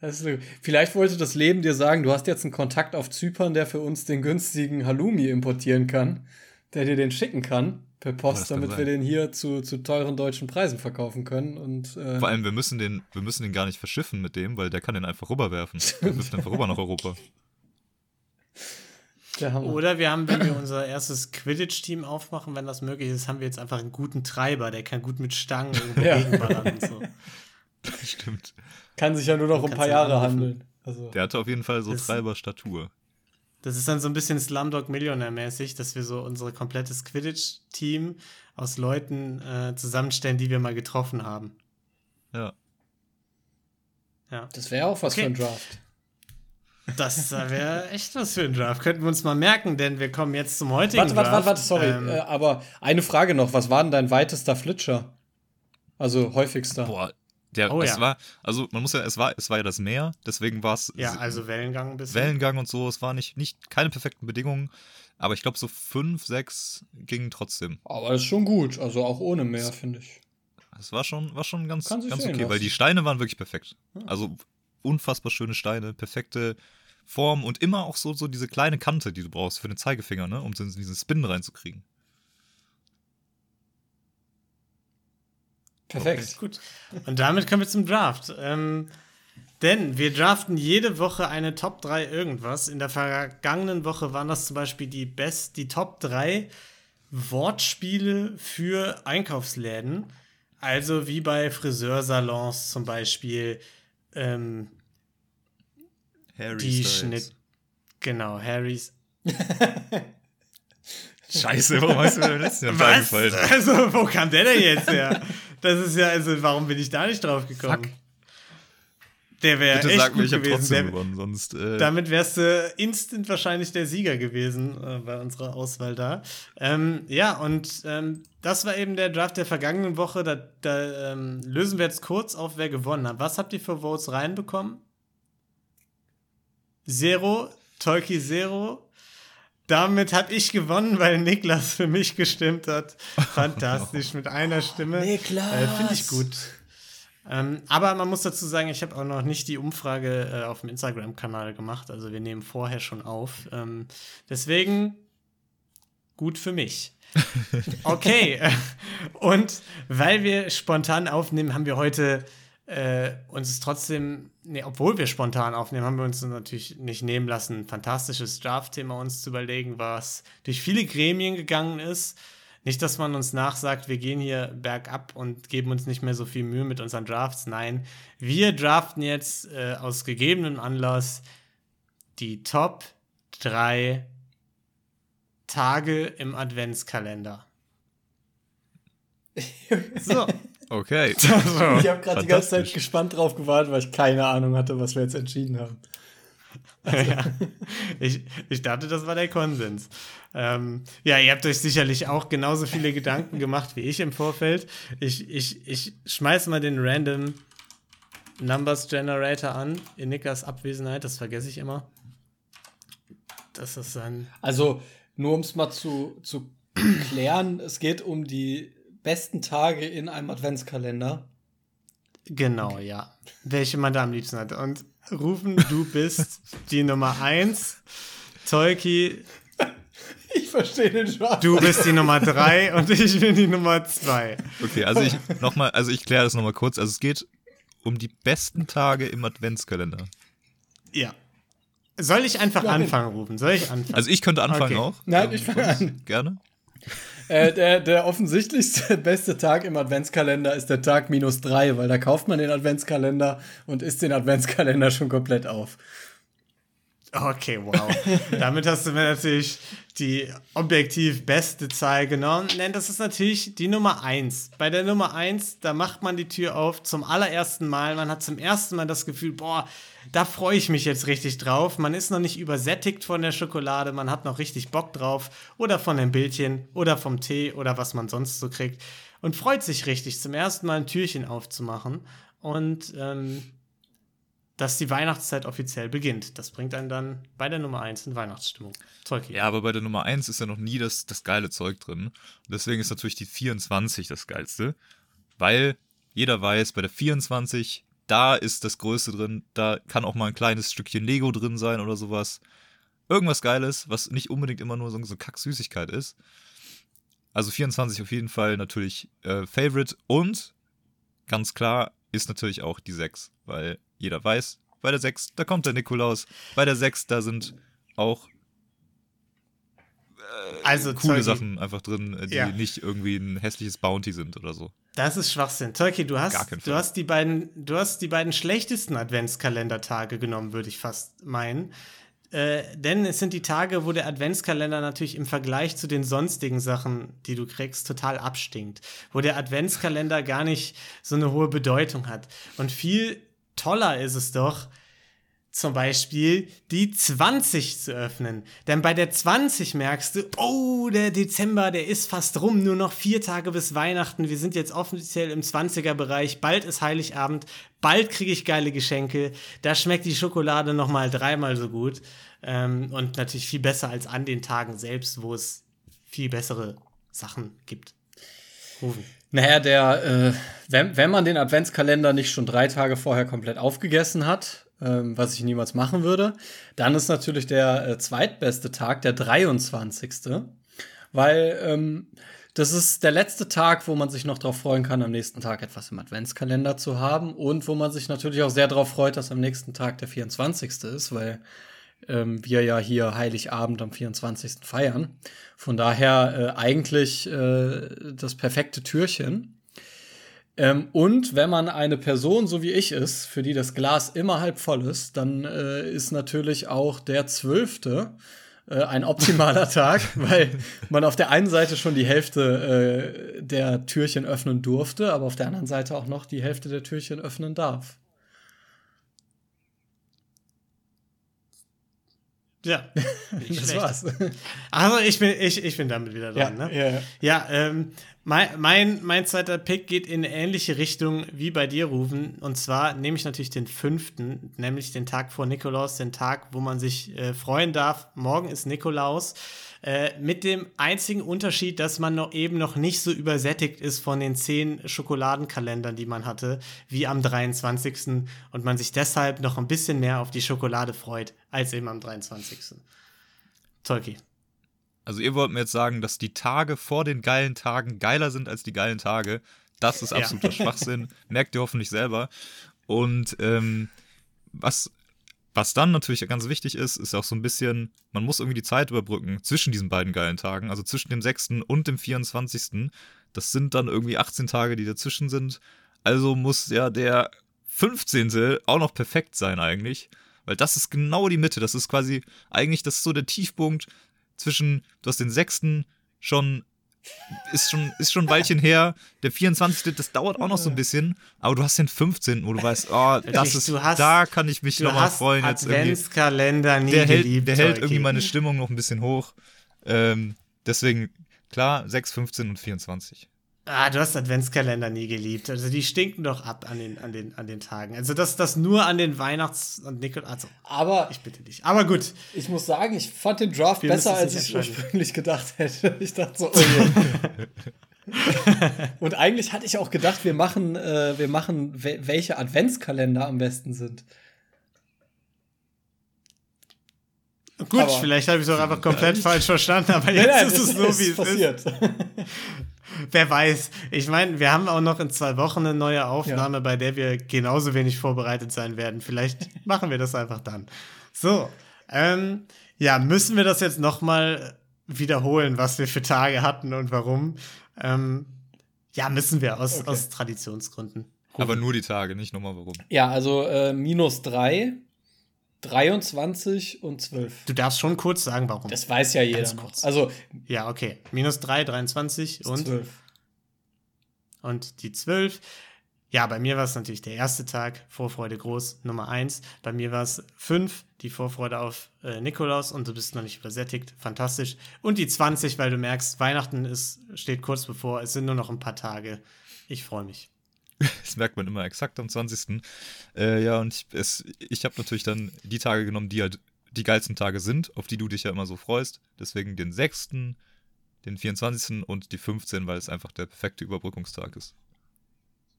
Ist, vielleicht wollte das Leben dir sagen, du hast jetzt einen Kontakt auf Zypern, der für uns den günstigen Halloumi importieren kann, der dir den schicken kann per Oh, Post, kann damit sein. wir den hier zu, zu teuren deutschen Preisen verkaufen können. Und äh, Vor allem, wir müssen den, wir müssen den gar nicht verschiffen mit dem, weil der kann den einfach rüberwerfen. Wir müssen einfach rüber nach Europa. Oder wir haben, wenn wir unser erstes Quidditch-Team aufmachen, wenn das möglich ist, haben wir jetzt einfach einen guten Treiber, der kann gut mit Stangen irgendwo Ja. gegenballern und so. Stimmt. Kann sich ja nur noch um ein paar Jahre handeln. Also, Der hatte auf jeden Fall so Treiberstatur. Das ist dann so ein bisschen Slumdog Millionär-mäßig, dass wir so unser komplettes Quidditch-Team aus Leuten äh, zusammenstellen, die wir mal getroffen haben. Ja. Ja. Das wäre auch was Okay. für ein Draft. Das wäre echt was für ein Draft. Könnten wir uns mal merken, denn wir kommen jetzt zum heutigen Warte, warte, Draft. warte, warte, sorry. Ähm, äh, aber eine Frage noch. Was war denn dein weitester Flitscher? Also häufigster. Boah, der, Oh es ja. war, also man muss ja, es war, es war ja das Meer, deswegen war es ja, also Wellengang ein bisschen. Wellengang und so, es war nicht, nicht keine perfekten Bedingungen, aber ich glaube so fünf, sechs gingen trotzdem. Aber das ist schon gut. Also auch ohne mehr, finde ich. Es war schon, war schon ganz, ganz sehen okay, weil die Steine waren wirklich perfekt. Also unfassbar schöne Steine, perfekte Form und immer auch so, so diese kleine Kante, die du brauchst für den Zeigefinger, ne, um diesen Spin reinzukriegen. Perfekt. Gut. Und damit kommen wir zum Draft. Ähm, denn wir draften jede Woche eine Top 3 irgendwas. In der vergangenen Woche waren das zum Beispiel die Best, die Top 3 Wortspiele für Einkaufsläden. Also wie bei Friseursalons zum Beispiel ähm, Harry die Schnitt. Genau, Harrys. Scheiße, warum hast du mir beim letzten Jahr Was? Also, wo kam der denn jetzt her? Das ist ja, also, warum bin ich da nicht drauf gekommen? Fuck. Der wäre Bitte echt sag mir, gut ich habe gewesen. trotzdem Der, gewonnen, sonst. Äh, damit wärst du instant wahrscheinlich der Sieger gewesen äh, bei unserer Auswahl da. Ähm, ja, und ähm, das war eben der Draft der vergangenen Woche. Da, da ähm, lösen wir jetzt kurz auf, wer gewonnen hat. Was habt ihr für Votes reinbekommen? Zero, Tolki Zero. Damit habe ich gewonnen, weil Niklas für mich gestimmt hat. Fantastisch, mit einer Stimme. Niklas! Äh, Finde ich gut. Ähm, aber man muss dazu sagen, ich habe auch noch nicht die Umfrage äh, auf dem Instagram-Kanal gemacht. Also wir nehmen vorher schon auf. Ähm, deswegen gut für mich. Okay. Und weil wir spontan aufnehmen, haben wir heute äh, uns trotzdem, nee, obwohl wir spontan aufnehmen, haben wir uns natürlich nicht nehmen lassen, ein fantastisches Draft-Thema uns zu überlegen, was durch viele Gremien gegangen ist. Nicht, dass man uns nachsagt, wir gehen hier bergab und geben uns nicht mehr so viel Mühe mit unseren Drafts. Nein, wir draften jetzt äh, aus gegebenem Anlass die Top 3 Tage im Adventskalender. So. okay. Ich habe gerade die ganze Zeit gespannt drauf gewartet, weil ich keine Ahnung hatte, was wir jetzt entschieden haben. ja. ich, ich dachte, das war der Konsens. Ähm, ja, ihr habt euch sicherlich auch genauso viele Gedanken gemacht wie ich im Vorfeld. Ich, ich, ich schmeiß mal den Random Numbers Generator an in Niklas Abwesenheit, das vergesse ich immer. Das ist dann. Also, nur um es mal zu, zu klären, es geht um die besten Tage in einem Adventskalender. Genau, ja. Welche man da am liebsten hat. Und rufen, du bist die Nummer 1. Tolki, Ich verstehe den Spaß. du bist die Nummer 3 und ich bin die Nummer 2. Okay, also ich nochmal, also ich kläre das nochmal kurz. Also es geht um die besten Tage im Adventskalender. Ja. Soll ich einfach Nein. anfangen, rufen? Soll ich anfangen? Also ich könnte anfangen Okay. auch. Nein, Ähm, ich fange an. Gerne. Äh, der, der offensichtlichste beste Tag im Adventskalender ist der Tag minus drei, weil da kauft man den Adventskalender und isst den Adventskalender schon komplett auf. Okay, wow. Damit hast du mir natürlich die objektiv beste Zahl genommen. Nein, das ist natürlich die Nummer 1. Bei der Nummer 1, da macht man die Tür auf zum allerersten Mal. Man hat zum ersten Mal das Gefühl, boah, da freue ich mich jetzt richtig drauf. Man ist noch nicht übersättigt von der Schokolade, man hat noch richtig Bock drauf. Oder von dem Bildchen oder vom Tee oder was man sonst so kriegt. Und freut sich richtig, zum ersten Mal ein Türchen aufzumachen. Und ähm, dass die Weihnachtszeit offiziell beginnt. Das bringt einen dann bei der Nummer 1 in Weihnachtsstimmung. Tolkien. Ja, aber bei der Nummer 1 ist ja noch nie das, das geile Zeug drin. Deswegen ist natürlich die 24 das geilste. Weil jeder weiß, bei der 24, da ist das Größte drin. Da kann auch mal ein kleines Stückchen Lego drin sein oder sowas. Irgendwas Geiles, was nicht unbedingt immer nur so, so Kacksüßigkeit ist. Also 24 auf jeden Fall natürlich äh, Favorite. Und ganz klar ist natürlich auch die 6. Weil jeder weiß, bei der 6, da kommt der Nikolaus. Bei der 6, da sind auch also, coole Tolki, Sachen einfach drin, äh, die Ja. nicht irgendwie ein hässliches Bounty sind oder so. Das ist Schwachsinn. Tolki, du hast, du hast die beiden, du hast die beiden schlechtesten Adventskalendertage genommen, würde ich fast meinen. Äh, denn es sind die Tage, wo der Adventskalender natürlich im Vergleich zu den sonstigen Sachen, die du kriegst, total abstinkt. Wo der Adventskalender gar nicht so eine hohe Bedeutung hat. Und viel toller ist es doch, zum Beispiel die 20 zu öffnen. Denn bei der 20 merkst du, oh, der Dezember, der ist fast rum, nur noch vier Tage bis Weihnachten. Wir sind jetzt offiziell im 20er-Bereich. Bald ist Heiligabend, bald kriege ich geile Geschenke. Da schmeckt die Schokolade nochmal dreimal so gut. Ähm, und natürlich viel besser als an den Tagen selbst, wo es viel bessere Sachen gibt. Rufen. Naja, der, äh, wenn, wenn man den Adventskalender nicht schon drei Tage vorher komplett aufgegessen hat, ähm, was ich niemals machen würde, dann ist natürlich der äh, zweitbeste Tag der 23. Weil ähm, das ist der letzte Tag, wo man sich noch darauf freuen kann, am nächsten Tag etwas im Adventskalender zu haben und wo man sich natürlich auch sehr darauf freut, dass am nächsten Tag der 24. ist, weil ähm, wir ja hier Heiligabend am 24. feiern. Von daher äh, eigentlich äh, das perfekte Türchen. Ähm, und wenn man eine Person so wie ich ist, für die das Glas immer halb voll ist, dann äh, ist natürlich auch der zwölfte äh, ein optimaler Tag, weil man auf der einen Seite schon die Hälfte äh, der Türchen öffnen durfte, aber auf der anderen Seite auch noch die Hälfte der Türchen öffnen darf. Ja, Das schlecht. war's. Also ich bin, ich, ich bin damit wieder Ja, dran, ne? ja, ja. Ja, ähm, mein, mein, mein zweiter Pick geht in eine ähnliche Richtung wie bei dir, Rufen. Und zwar nehme ich natürlich den fünften, nämlich den Tag vor Nikolaus, den Tag, wo man sich äh, freuen darf. Morgen ist Nikolaus. Äh, mit dem einzigen Unterschied, dass man noch eben noch nicht so übersättigt ist von den zehn Schokoladenkalendern, die man hatte, wie am 23. und man sich deshalb noch ein bisschen mehr auf die Schokolade freut, als eben am 23. Tolki. Also ihr wollt mir jetzt sagen, dass die Tage vor den geilen Tagen geiler sind als die geilen Tage. Das ist Ja. absoluter Schwachsinn. Merkt ihr hoffentlich selber. Und ähm, was, was dann natürlich ganz wichtig ist, ist auch so ein bisschen, man muss irgendwie die Zeit überbrücken zwischen diesen beiden geilen Tagen, also zwischen dem 6. und dem 24. Das sind dann irgendwie 18 Tage, die dazwischen sind. Also muss ja der 15. auch noch perfekt sein eigentlich. Weil das ist genau die Mitte. Das ist quasi eigentlich, das ist so der Tiefpunkt zwischen, du hast den 6. schon, ist schon, ist schon ein Weilchen her. Der 24. das dauert auch noch so ein bisschen. Aber du hast den 15. wo du weißt, oh, das ist, hast- da kann ich mich nochmal freuen. Adventskalender nie der hält, geliebt. der hält irgendwie meine Stimmung noch ein bisschen hoch. Ähm, deswegen, klar, 6, 15 und 24. Ah, du hast Adventskalender nie geliebt. Also die stinken doch ab an den, an den, an den Tagen. Also das, das nur an den Weihnachts- und Nikol... Also, Aber ich bitte dich. Aber gut. ich muss sagen, ich fand den Draft Wir besser, als ich ursprünglich gedacht hätte. Ich dachte so, oh je. Und eigentlich hatte ich auch gedacht, wir machen, äh, wir machen, we welche Adventskalender am besten sind. Gut, Aber- vielleicht habe ich es auch einfach komplett falsch verstanden, aber Nein, jetzt nein, ist es so, wie es ist. Wer weiß. Ich meine, wir haben auch noch in zwei Wochen eine neue Aufnahme, bei der wir genauso wenig vorbereitet sein werden. Vielleicht machen wir das einfach dann. So, ähm, ja, müssen wir das jetzt noch mal wiederholen, was wir für Tage hatten und warum? Ähm, ja, müssen wir aus, Okay. aus Traditionsgründen. Aber nur die Tage, nicht nochmal warum. Ja, also äh, minus 3, 23 und 12. Du darfst schon kurz sagen, warum. Das weiß ja jeder Ganz kurz. Also ja, okay. Minus 3, 23 und 12. und die 12. Ja, bei mir war es natürlich der erste Tag, Vorfreude groß, Nummer 1. Bei mir war es 5, die Vorfreude auf äh, Nikolaus und du bist noch nicht übersättigt, fantastisch. Und die 20, weil du merkst, Weihnachten ist, steht kurz bevor, es sind nur noch ein paar Tage. Ich freue mich. Das merkt man immer exakt am 20. Äh, ja, und ich, es- ich habe natürlich dann die Tage genommen, die halt die geilsten Tage sind, auf die du dich ja immer so freust. Deswegen den 6., den 24. und die 15., weil es einfach der perfekte Überbrückungstag ist.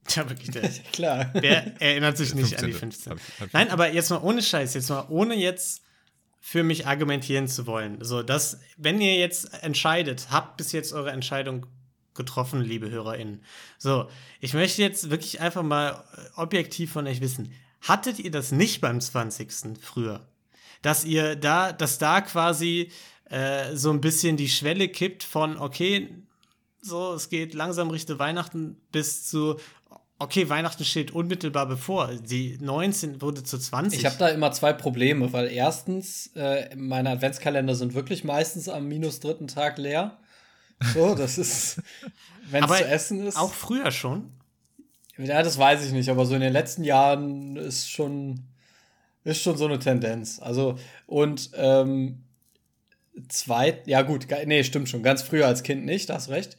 Ja, wirklich, der, Klar. wer erinnert sich nicht an die 15.. 15? Hab ich- hab ich- Nein, aber jetzt mal ohne Scheiß, jetzt mal ohne jetzt für mich argumentieren zu wollen. So, dass, wenn ihr jetzt entscheidet, habt bis jetzt eure Entscheidung getroffen, liebe HörerInnen. So, ich möchte jetzt wirklich einfach mal äh, objektiv von euch wissen. Hattet ihr das nicht beim 20. früher? Dass ihr da, dass da quasi äh, so ein bisschen die Schwelle kippt von, okay, so, es geht langsam Richtung Weihnachten bis zu, okay, Weihnachten steht unmittelbar bevor. Die 19 wurde zu 20. Ich habe da immer zwei Probleme, weil erstens, äh, meine Adventskalender sind wirklich meistens am minus dritten Tag leer. So, das ist, wenn es zu essen ist. auch früher schon. Ja, das weiß ich nicht, aber so in den letzten Jahren ist schon, ist schon so eine Tendenz. Also, und ähm, zweit, ja gut, nee, stimmt schon, ganz früher als Kind nicht, da hast recht.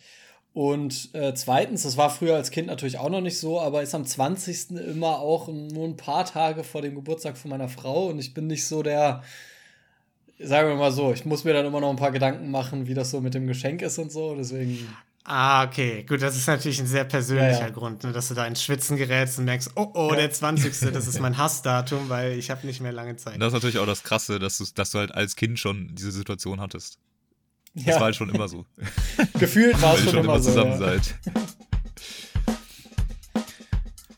Und äh, zweitens, das war früher als Kind natürlich auch noch nicht so, aber ist am 20. immer auch nur ein paar Tage vor dem Geburtstag von meiner Frau und ich bin nicht so der, sagen wir mal so, ich muss mir dann immer noch ein paar Gedanken machen, wie das so mit dem Geschenk ist und so, deswegen. Ah, okay. Gut, das ist natürlich ein sehr persönlicher Ja, ja. Grund, ne, dass du da ins Schwitzen gerätst und merkst, oh, oh, der 20. das ist mein Hassdatum, weil ich habe nicht mehr lange Zeit. Das ist natürlich auch das Krasse, dass du, dass du halt als Kind schon diese Situation hattest. Das Ja, war halt schon immer so. gefühlt war es ihr schon, immer so. zusammen ja. seid.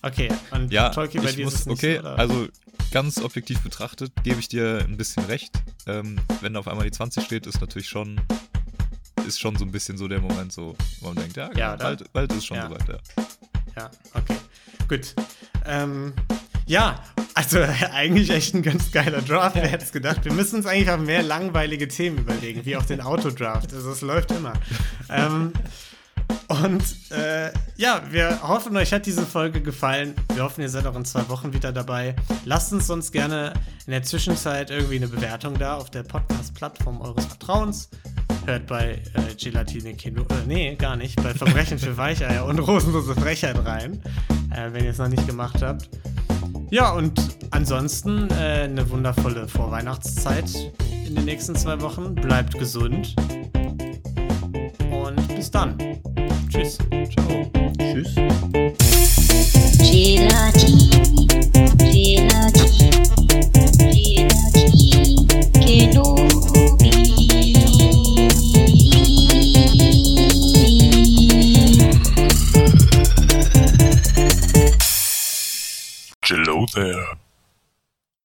Okay, und Ja, Tolki, bei ich dir muss, ist es nicht okay, so, oder? also ganz objektiv betrachtet gebe ich dir ein bisschen recht. Ähm, wenn auf einmal die 20 steht, ist natürlich schon, ist schon so ein bisschen so der Moment, so, wo man denkt, ja, Ja, bald, bald ist schon Ja. soweit, ja. Ja, okay. Gut. Ähm, ja, also eigentlich echt ein ganz geiler Draft, wer hätte es gedacht. Wir müssen uns eigentlich auch mehr langweilige Themen überlegen, wie auch den Autodraft. Also es läuft immer. ähm, und äh, ja, wir hoffen, euch hat diese Folge gefallen. Wir hoffen, ihr seid auch in zwei Wochen wieder dabei. Lasst uns sonst gerne in der Zwischenzeit irgendwie eine Bewertung da auf der Podcast-Plattform eures Vertrauens. Hört bei äh, Gelatine Kino, äh, nee, gar nicht, bei Verbrechen für Weicheier und Rosenlose Frechheit rein, äh, wenn ihr es noch nicht gemacht habt. Ja, und ansonsten äh, eine wundervolle Vorweihnachtszeit in den nächsten zwei Wochen. Bleibt gesund. und bis dann. Tschüss. Ciao. Tschüss. Hello there.